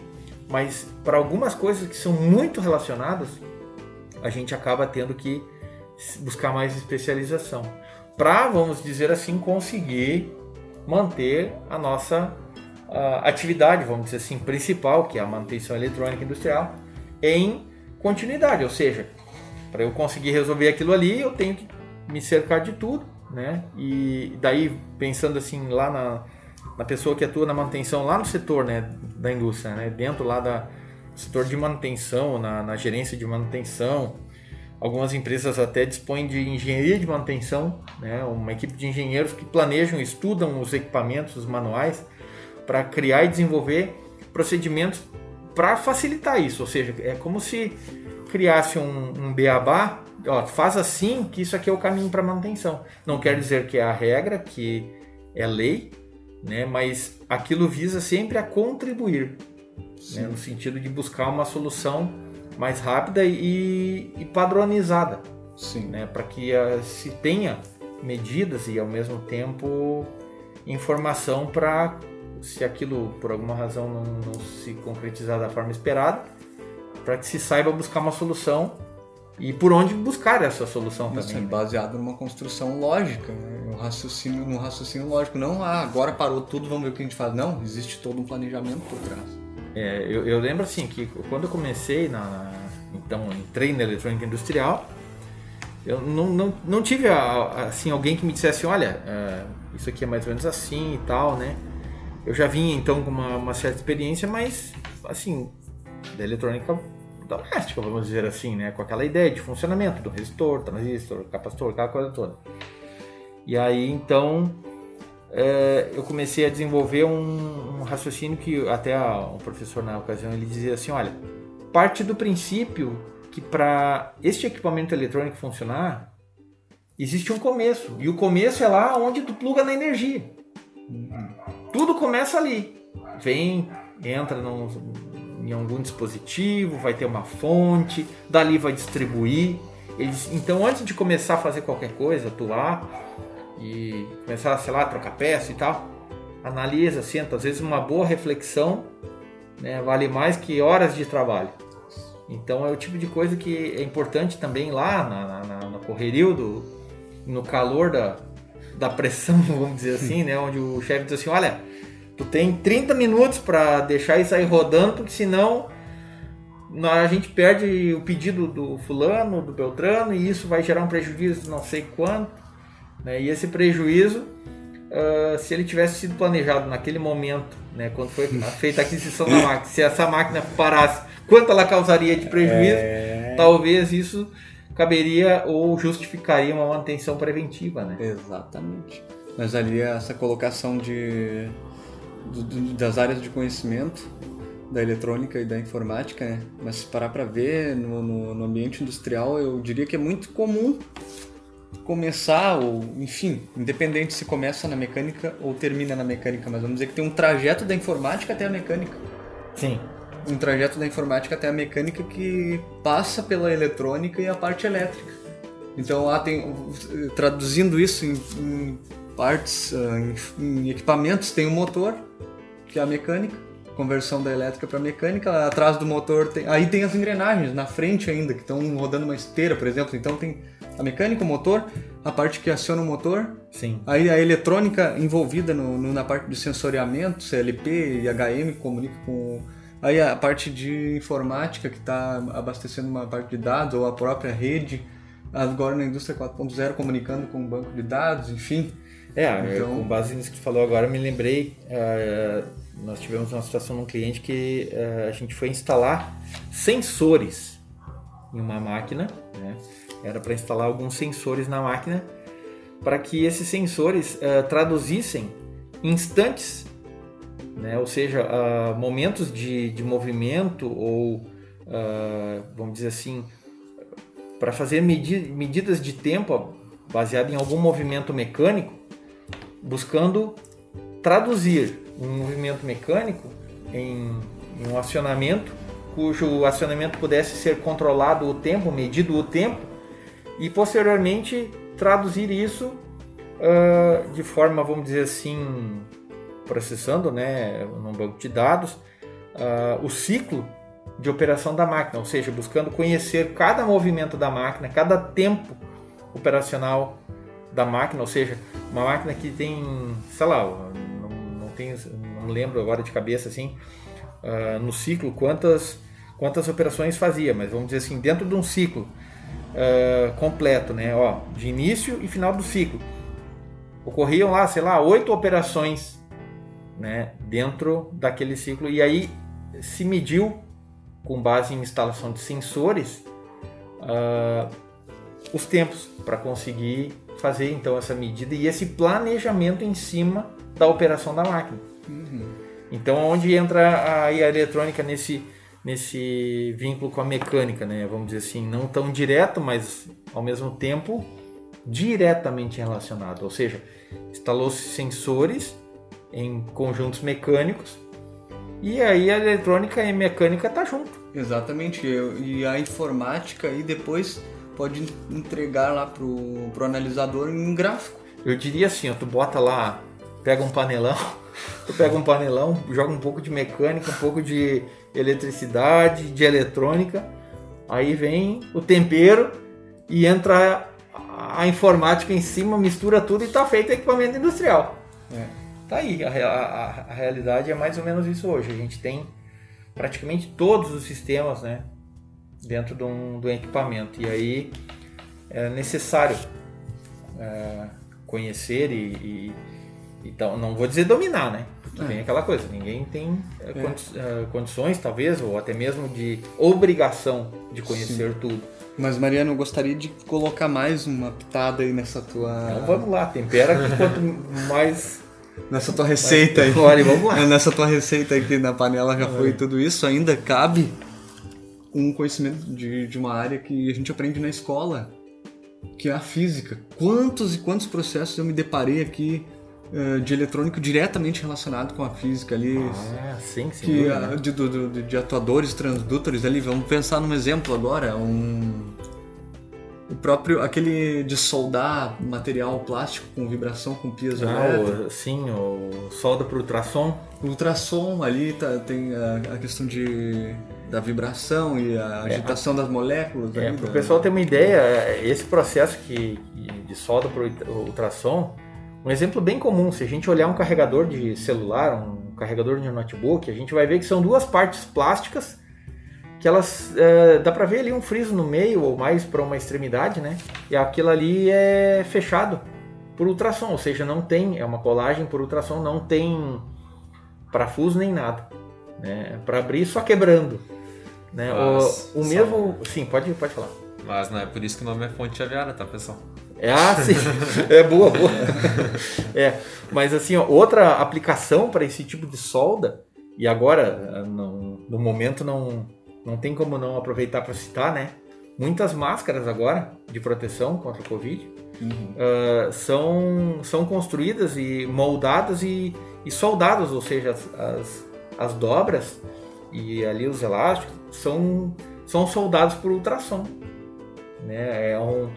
mas para algumas coisas que são muito relacionadas, a gente acaba tendo que buscar mais especialização. Para, vamos dizer assim, conseguir manter a nossa uh, atividade, vamos dizer assim, principal, que é a manutenção eletrônica industrial, em continuidade. Ou seja, para eu conseguir resolver aquilo ali, eu tenho que me cercar de tudo, né? E daí, pensando assim, lá na, na pessoa que atua na manutenção, lá no setor né, da indústria, né? dentro lá da setor de manutenção, na, na gerência de manutenção, Algumas empresas até dispõem de engenharia de manutenção, né? uma equipe de engenheiros que planejam, estudam os equipamentos, os manuais, para criar e desenvolver procedimentos para facilitar isso. Ou seja, é como se criasse um, um beabá, ó, faz assim que isso aqui é o caminho para manutenção. Não quer dizer que é a regra, que é lei, né? mas aquilo visa sempre a contribuir, né? no sentido de buscar uma solução mais rápida e, e padronizada. Sim. Né, para que uh, se tenha medidas e ao mesmo tempo informação para se aquilo por alguma razão não, não, se concretizar da forma esperada, para que se saiba buscar uma solução e por onde buscar essa solução Isso também. É baseado numa construção lógica, né? Raciocínio, num raciocínio lógico. Não, ah, agora parou tudo, vamos ver o que a gente faz. Não, existe todo um planejamento por trás. É, eu, eu, lembro assim que quando eu comecei na, então entrei na eletrônica industrial, eu não, não, não tive assim alguém que me dissesse, olha, é, isso aqui é mais ou menos assim e tal, né? Eu já vinha então com uma, uma certa experiência, mas assim da eletrônica doméstica, vamos dizer assim, né? Com aquela ideia de funcionamento do resistor, transistor, capacitor, aquela coisa toda. E aí então é, eu comecei a desenvolver um, um raciocínio que até a, um professor na ocasião ele dizia assim, olha, parte do princípio que para este equipamento eletrônico funcionar existe um começo e o começo é lá onde tu pluga na energia. Tudo começa ali. Vem, entra em algum dispositivo, vai ter uma fonte, dali vai distribuir. Então, antes de começar a fazer qualquer coisa, atuar, e começar, sei lá, trocar peça e tal, analisa, senta, às vezes uma boa reflexão né, vale mais que horas de trabalho. Então é o tipo de coisa que é importante também lá na, na, na correria, do, no calor da, da pressão, vamos dizer assim, né, onde o chefe diz assim, olha, tu tem 30 minutos para deixar isso aí rodando, porque senão a gente perde o pedido do fulano, do Beltrano, e isso vai gerar um prejuízo não sei quanto. Né? E esse prejuízo, uh, se ele tivesse sido planejado naquele momento, né, quando foi feita a aquisição da máquina, se essa máquina parasse, quanto ela causaria de prejuízo, é... talvez isso caberia ou justificaria uma manutenção preventiva. Né? Exatamente. Mas ali essa colocação de, de das áreas de conhecimento da eletrônica e da informática, né? mas se parar para ver no, no, no ambiente industrial, eu diria que é muito comum começar, ou enfim, independente se começa na mecânica ou termina na mecânica, mas vamos dizer que tem um trajeto da informática até a mecânica. Sim. Um trajeto da informática até a mecânica que passa pela eletrônica e a parte elétrica. Então lá tem, traduzindo isso em, em partes, ah, em, em equipamentos, tem o um motor, que é a mecânica, conversão da elétrica para mecânica, atrás do motor tem, aí tem as engrenagens na frente ainda que estão rodando uma esteira, por exemplo. Então tem a mecânica, o motor, a parte que aciona o motor. Sim. Aí a eletrônica envolvida no, no, na parte de sensoriamento, CLP e HM comunica com. Aí a parte de informática que está abastecendo uma parte de dados ou a própria rede agora na indústria 4.0 comunicando com o banco de dados, enfim. É, então... com base nisso que tu falou agora, me lembrei, uh, nós tivemos uma situação num cliente que uh, a gente foi instalar sensores em uma máquina, né? Era para instalar alguns sensores na máquina para que esses sensores uh, traduzissem instantes, né? ou seja, momentos de, de movimento ou, vamos dizer assim, para fazer medi medidas de tempo baseado em algum movimento mecânico, buscando traduzir um movimento mecânico em, em um acionamento cujo acionamento pudesse ser controlado o tempo, medido o tempo, e posteriormente traduzir isso uh, de forma, vamos dizer assim, processando né, num banco de dados, uh, o ciclo de operação da máquina, ou seja, buscando conhecer cada movimento da máquina, cada tempo operacional da máquina, ou seja, uma máquina que tem, sei lá, não, não, tenho, não lembro agora de cabeça assim, uh, no ciclo quantas, quantas operações fazia, mas vamos dizer assim, dentro de um ciclo uh, completo, né, ó, de início e final do ciclo, ocorriam lá, sei lá, oito operações né, dentro daquele ciclo, e aí se mediu com base em instalação de sensores uh, os tempos para conseguir fazer então essa medida e esse planejamento em cima da operação da máquina. Uhum. Então, onde entra a, a eletrônica nesse, nesse vínculo com a mecânica, né? Vamos dizer assim, não tão direto, mas ao mesmo tempo diretamente relacionado. Ou seja, instalou-se sensores em conjuntos mecânicos e aí a eletrônica e a mecânica tá junto. Exatamente. E a informática e depois pode entregar lá pro, pro analisador em um gráfico. Eu diria assim, ó, tu bota lá, pega um panelão, tu pega um panelão, joga um pouco de mecânica, um pouco de eletricidade, de eletrônica, aí vem o tempero e entra a, informática em cima, mistura tudo e tá feito equipamento industrial. É. Tá aí, a, a, a realidade é mais ou menos isso hoje. A gente tem praticamente todos os sistemas, né? dentro de um, de um equipamento. E aí é necessário é, conhecer e, e, então não vou dizer dominar, né? Porque é. tem aquela coisa, ninguém tem é, é. condi é, condições, talvez, ou até mesmo de obrigação de conhecer Sim. tudo. Mas Mariano, eu gostaria de colocar mais uma pitada aí nessa tua. Então vamos lá, tempera que quanto mais Nessa tua receita aí. Olha, vamos lá. Nessa tua receita aqui na panela já foi tudo isso, ainda cabe um conhecimento de, de uma área que a gente aprende na escola, que é a física. Quantos e quantos processos eu me deparei aqui de eletrônico diretamente relacionado com a física ali. Ah, sim, sim. Que, uh, de, de, de, atuadores, transdutores ali. Vamos pensar num exemplo agora, um o próprio aquele de soldar material plástico com vibração com piezoelétrico. Ah, sim, o solda para ultrassom. O ultrassom ali tá, tem a, a, questão de da vibração e a é, agitação é, das moléculas. É, para o pessoal ter uma ideia, esse processo que, de solda para o ultrassom, um exemplo bem comum, se a gente olhar um carregador de celular, um carregador de notebook, a gente vai ver que são duas partes plásticas que elas é, dá para ver ali um friso no meio ou mais para uma extremidade, né? E aquilo ali é fechado por ultrassom, ou seja, não tem é uma colagem por ultrassom, não tem parafuso nem nada, né? Para abrir só quebrando, né? Mas, o, o mesmo, sim, pode pode falar. Mas não é por isso que o nome é fonte aviária, tá, pessoal? É, ah, sim. é boa, boa. É, mas assim, ó, outra aplicação para esse tipo de solda, e agora, no, no momento não, não tem como não aproveitar para citar, né? Muitas máscaras agora de proteção contra o Covid uhum. uh, são, são construídas e moldadas e, e soldadas, ou seja, as, as, as, dobras e ali os elásticos são, são soldados por ultrassom. Né? É, um,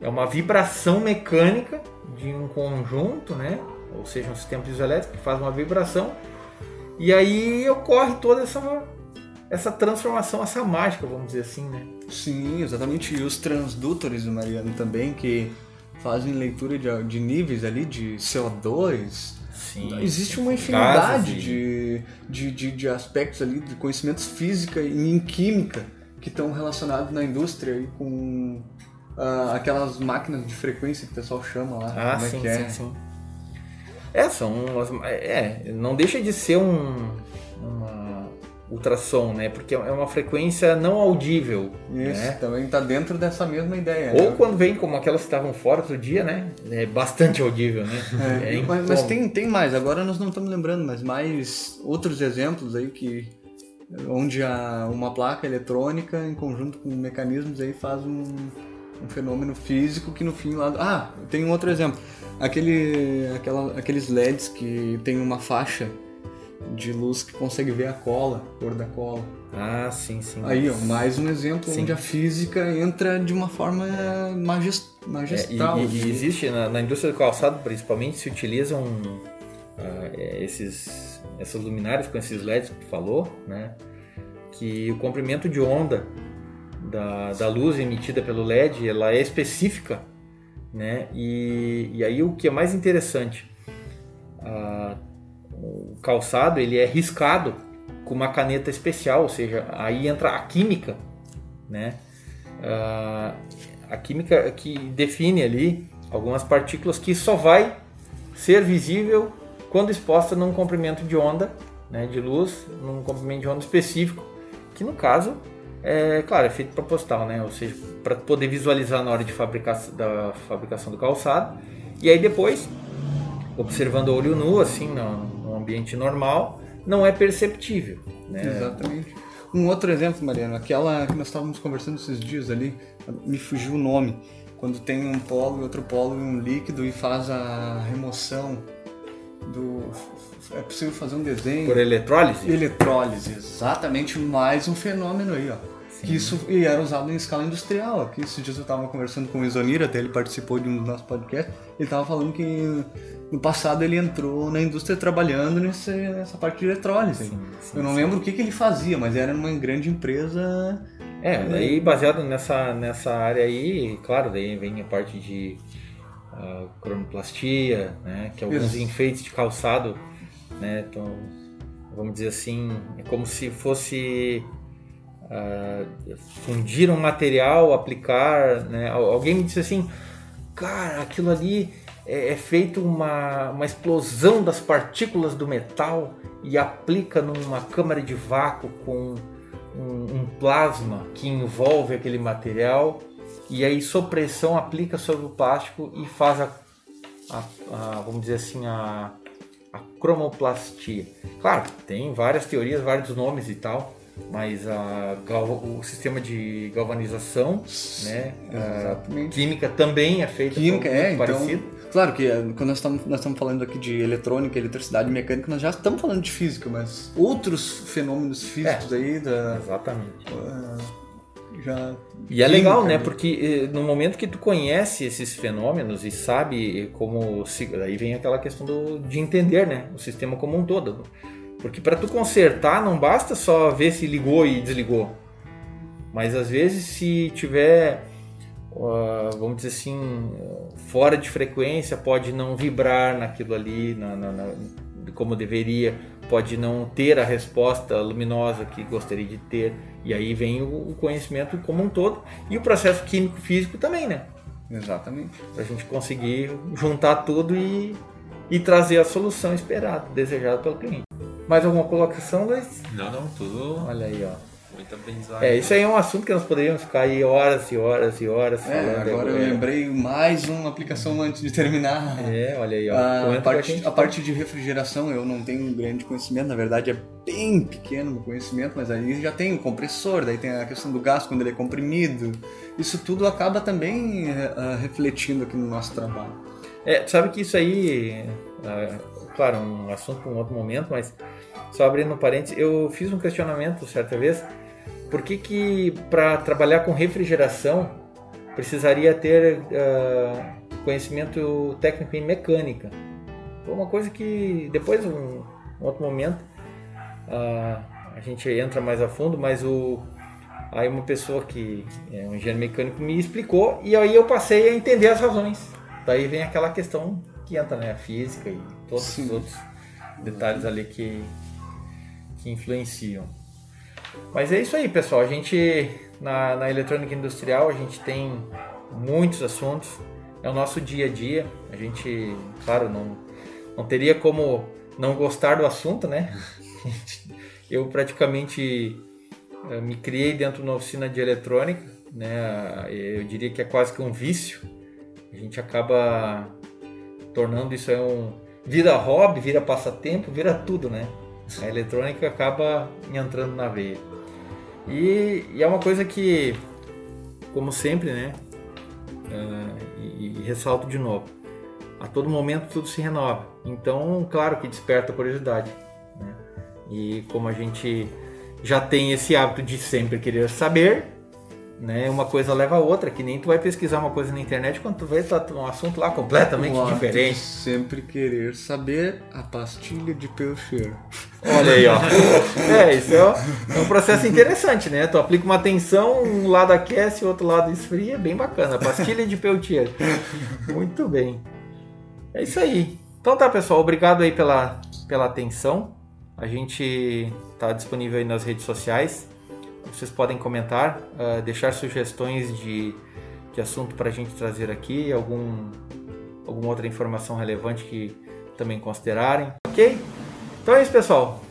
é uma vibração mecânica de um conjunto, né? ou seja, um sistema piezoelétrico que faz uma vibração e aí ocorre toda essa essa transformação, essa mágica, vamos dizer assim, né? Sim, exatamente. E os transdutores do Mariano também, que fazem leitura de, de níveis ali de CO2. Sim, Existe uma infinidade de, de, de, de, aspectos ali, de conhecimentos física e em química que estão relacionados na indústria e com ah, aquelas máquinas de frequência que o pessoal chama lá. Ah, como é sim, que é? sim, sim. É, são é, não deixa de ser um uma ultrassom, né? Porque é uma frequência não audível, Isso, né? também tá dentro dessa mesma ideia. Ou né? quando vem como aquelas que estavam fora outro dia, né? É bastante audível, né? É, É mas, mas incômodo. tem, tem mais, agora nós não estamos lembrando, mas mais outros exemplos aí que onde a, uma placa eletrônica em conjunto com mecanismos aí faz um, um fenômeno físico que no fim lá. Ah, tem um outro exemplo. Aquele, aquela, aqueles LEDs que tem uma faixa de luz que consegue ver a cola, a cor da cola. Ah, sim, sim. Aí, ó, mais um exemplo Sim. onde a física entra de uma forma É, e, magistral. e- e assim. existe na, na indústria do calçado, principalmente, se utilizam ah, é, esses, essas luminárias com esses LEDs que tu falou, né? Que o comprimento de onda da, da luz emitida pelo LED ela é específica, né? E, e aí o que é mais interessante, ah, o calçado ele é riscado com uma caneta especial, ou seja, aí entra a química, né? Ah, a química que define ali algumas partículas que só vai ser visível quando exposta num comprimento de onda, né, de luz, num comprimento de onda específico, que no caso é, claro, é feito proposital, né? Ou seja, para poder visualizar na hora de fabricação da fabricação do calçado. E aí depois, observando a olho nu, assim, no, no ambiente normal, não é perceptível, né? Exatamente. Um outro exemplo, Mariano, aquela que nós estávamos conversando esses dias ali, me fugiu o nome, quando tem um polo e outro polo e um líquido e faz a remoção do. É possível fazer um desenho. Por eletrólise? Eletrólise, exatamente mais um fenômeno aí, ó. Que isso e era usado em escala industrial. Aqui esses dias eu estava conversando com o Isonir, até ele participou de um dos nossos podcasts. Ele estava falando que no passado ele entrou na indústria trabalhando nessa, nessa parte de eletrólise. Sim, sim, eu não sim. lembro o que, que ele fazia, mas era numa grande empresa. É, daí baseado nessa, nessa área aí, claro, daí vem a parte de ah, cronoplastia, né, que alguns Isso. enfeites de calçado, né, então, vamos dizer assim, é como se fosse ah, fundir um material, aplicar, né, al- alguém me disse assim, cara, aquilo ali é, é feito uma, uma explosão das partículas do metal e aplica numa câmara de vácuo com um, um plasma que envolve aquele material e aí sob pressão aplica sobre o plástico e faz a, a- a- vamos dizer assim a, a cromoplastia. Claro, tem várias teorias, vários nomes e tal, mas a, o sistema de galvanização, né, química também é feita Química, é, então. parecido. Claro que eh, quando nós estamos, nós estamos falando aqui de eletrônica, eletricidade mecânica, nós já estamos falando de física, mas outros fenômenos físicos aí da. Exatamente. ah, já. E é legal, química, né? Porque eh, no momento que tu conhece esses fenômenos e sabe como se, aí vem aquela questão do, de entender, né? O sistema como um todo. Porque para tu consertar não basta só ver se ligou e desligou. Mas às vezes se tiver, vamos dizer assim, fora de frequência, pode não vibrar naquilo ali, na, na- na- como deveria, pode não ter a resposta luminosa que gostaria de ter. E aí vem o, o conhecimento como um todo e o processo químico-físico também, né? Exatamente. Para a gente conseguir juntar tudo e, e trazer a solução esperada, desejada pelo cliente. Mais alguma colocação, Luiz? Não, não, tudo Olha aí, ó. muito aprendizado. É, isso aí é um assunto que nós poderíamos ficar aí horas e horas e horas É, falando. agora eu lembrei mais uma aplicação antes de terminar. É, olha aí, ó. A com parte, gente. a parte de refrigeração eu não tenho um grande conhecimento, na verdade é bem pequeno o meu conhecimento, mas aí já tem o compressor, daí tem a questão do gás quando ele é comprimido. Isso tudo acaba também ah, refletindo aqui no nosso trabalho. É, tu sabe que isso aí, é, claro, um assunto para um outro momento, mas só abrindo um parênteses, eu fiz um questionamento certa vez, por que que para trabalhar com refrigeração precisaria ter ah, conhecimento técnico em mecânica? Foi uma coisa que depois, um, um outro momento, ah, a gente entra mais a fundo, mas o aí uma pessoa que é um engenheiro mecânico me explicou e aí eu passei a entender as razões. Daí vem aquela questão que entra, né? Física e todos Sim. os outros detalhes ali que, que influenciam. Mas é isso aí, pessoal. A gente, na, na eletrônica industrial, a gente tem muitos assuntos. É o nosso dia a dia. A gente, claro, não, não teria como não gostar do assunto, né? Eu praticamente eh, me criei dentro de uma oficina de eletrônica, né? Eu diria que é quase que um vício. A gente acaba tornando isso aí um vira hobby, vira passatempo, vira tudo, né? A eletrônica acaba entrando na veia. E, e é uma coisa que, como sempre, né? Uh, e, e, ressalto de novo, a todo momento tudo se renova. Então, claro que desperta curiosidade. Né? E como a gente já tem esse hábito de sempre querer saber, né? Uma coisa leva a outra, que nem tu vai pesquisar uma coisa na internet quando tu vê tá um assunto lá completamente o diferente. sempre querer saber a pastilha de pelcher. Olha aí, ó. é, isso é, é um processo interessante, né? Tu aplica uma tensão, um lado aquece, o outro lado esfria, bem bacana. Pastilha de Peltier. Muito bem. É isso aí. Então tá, pessoal, obrigado aí pela, pela atenção. A gente tá disponível aí nas redes sociais. Vocês podem comentar, uh, deixar sugestões de, de assunto para a gente trazer aqui, algum, alguma outra informação relevante que também considerarem. Ok? Então é isso, pessoal.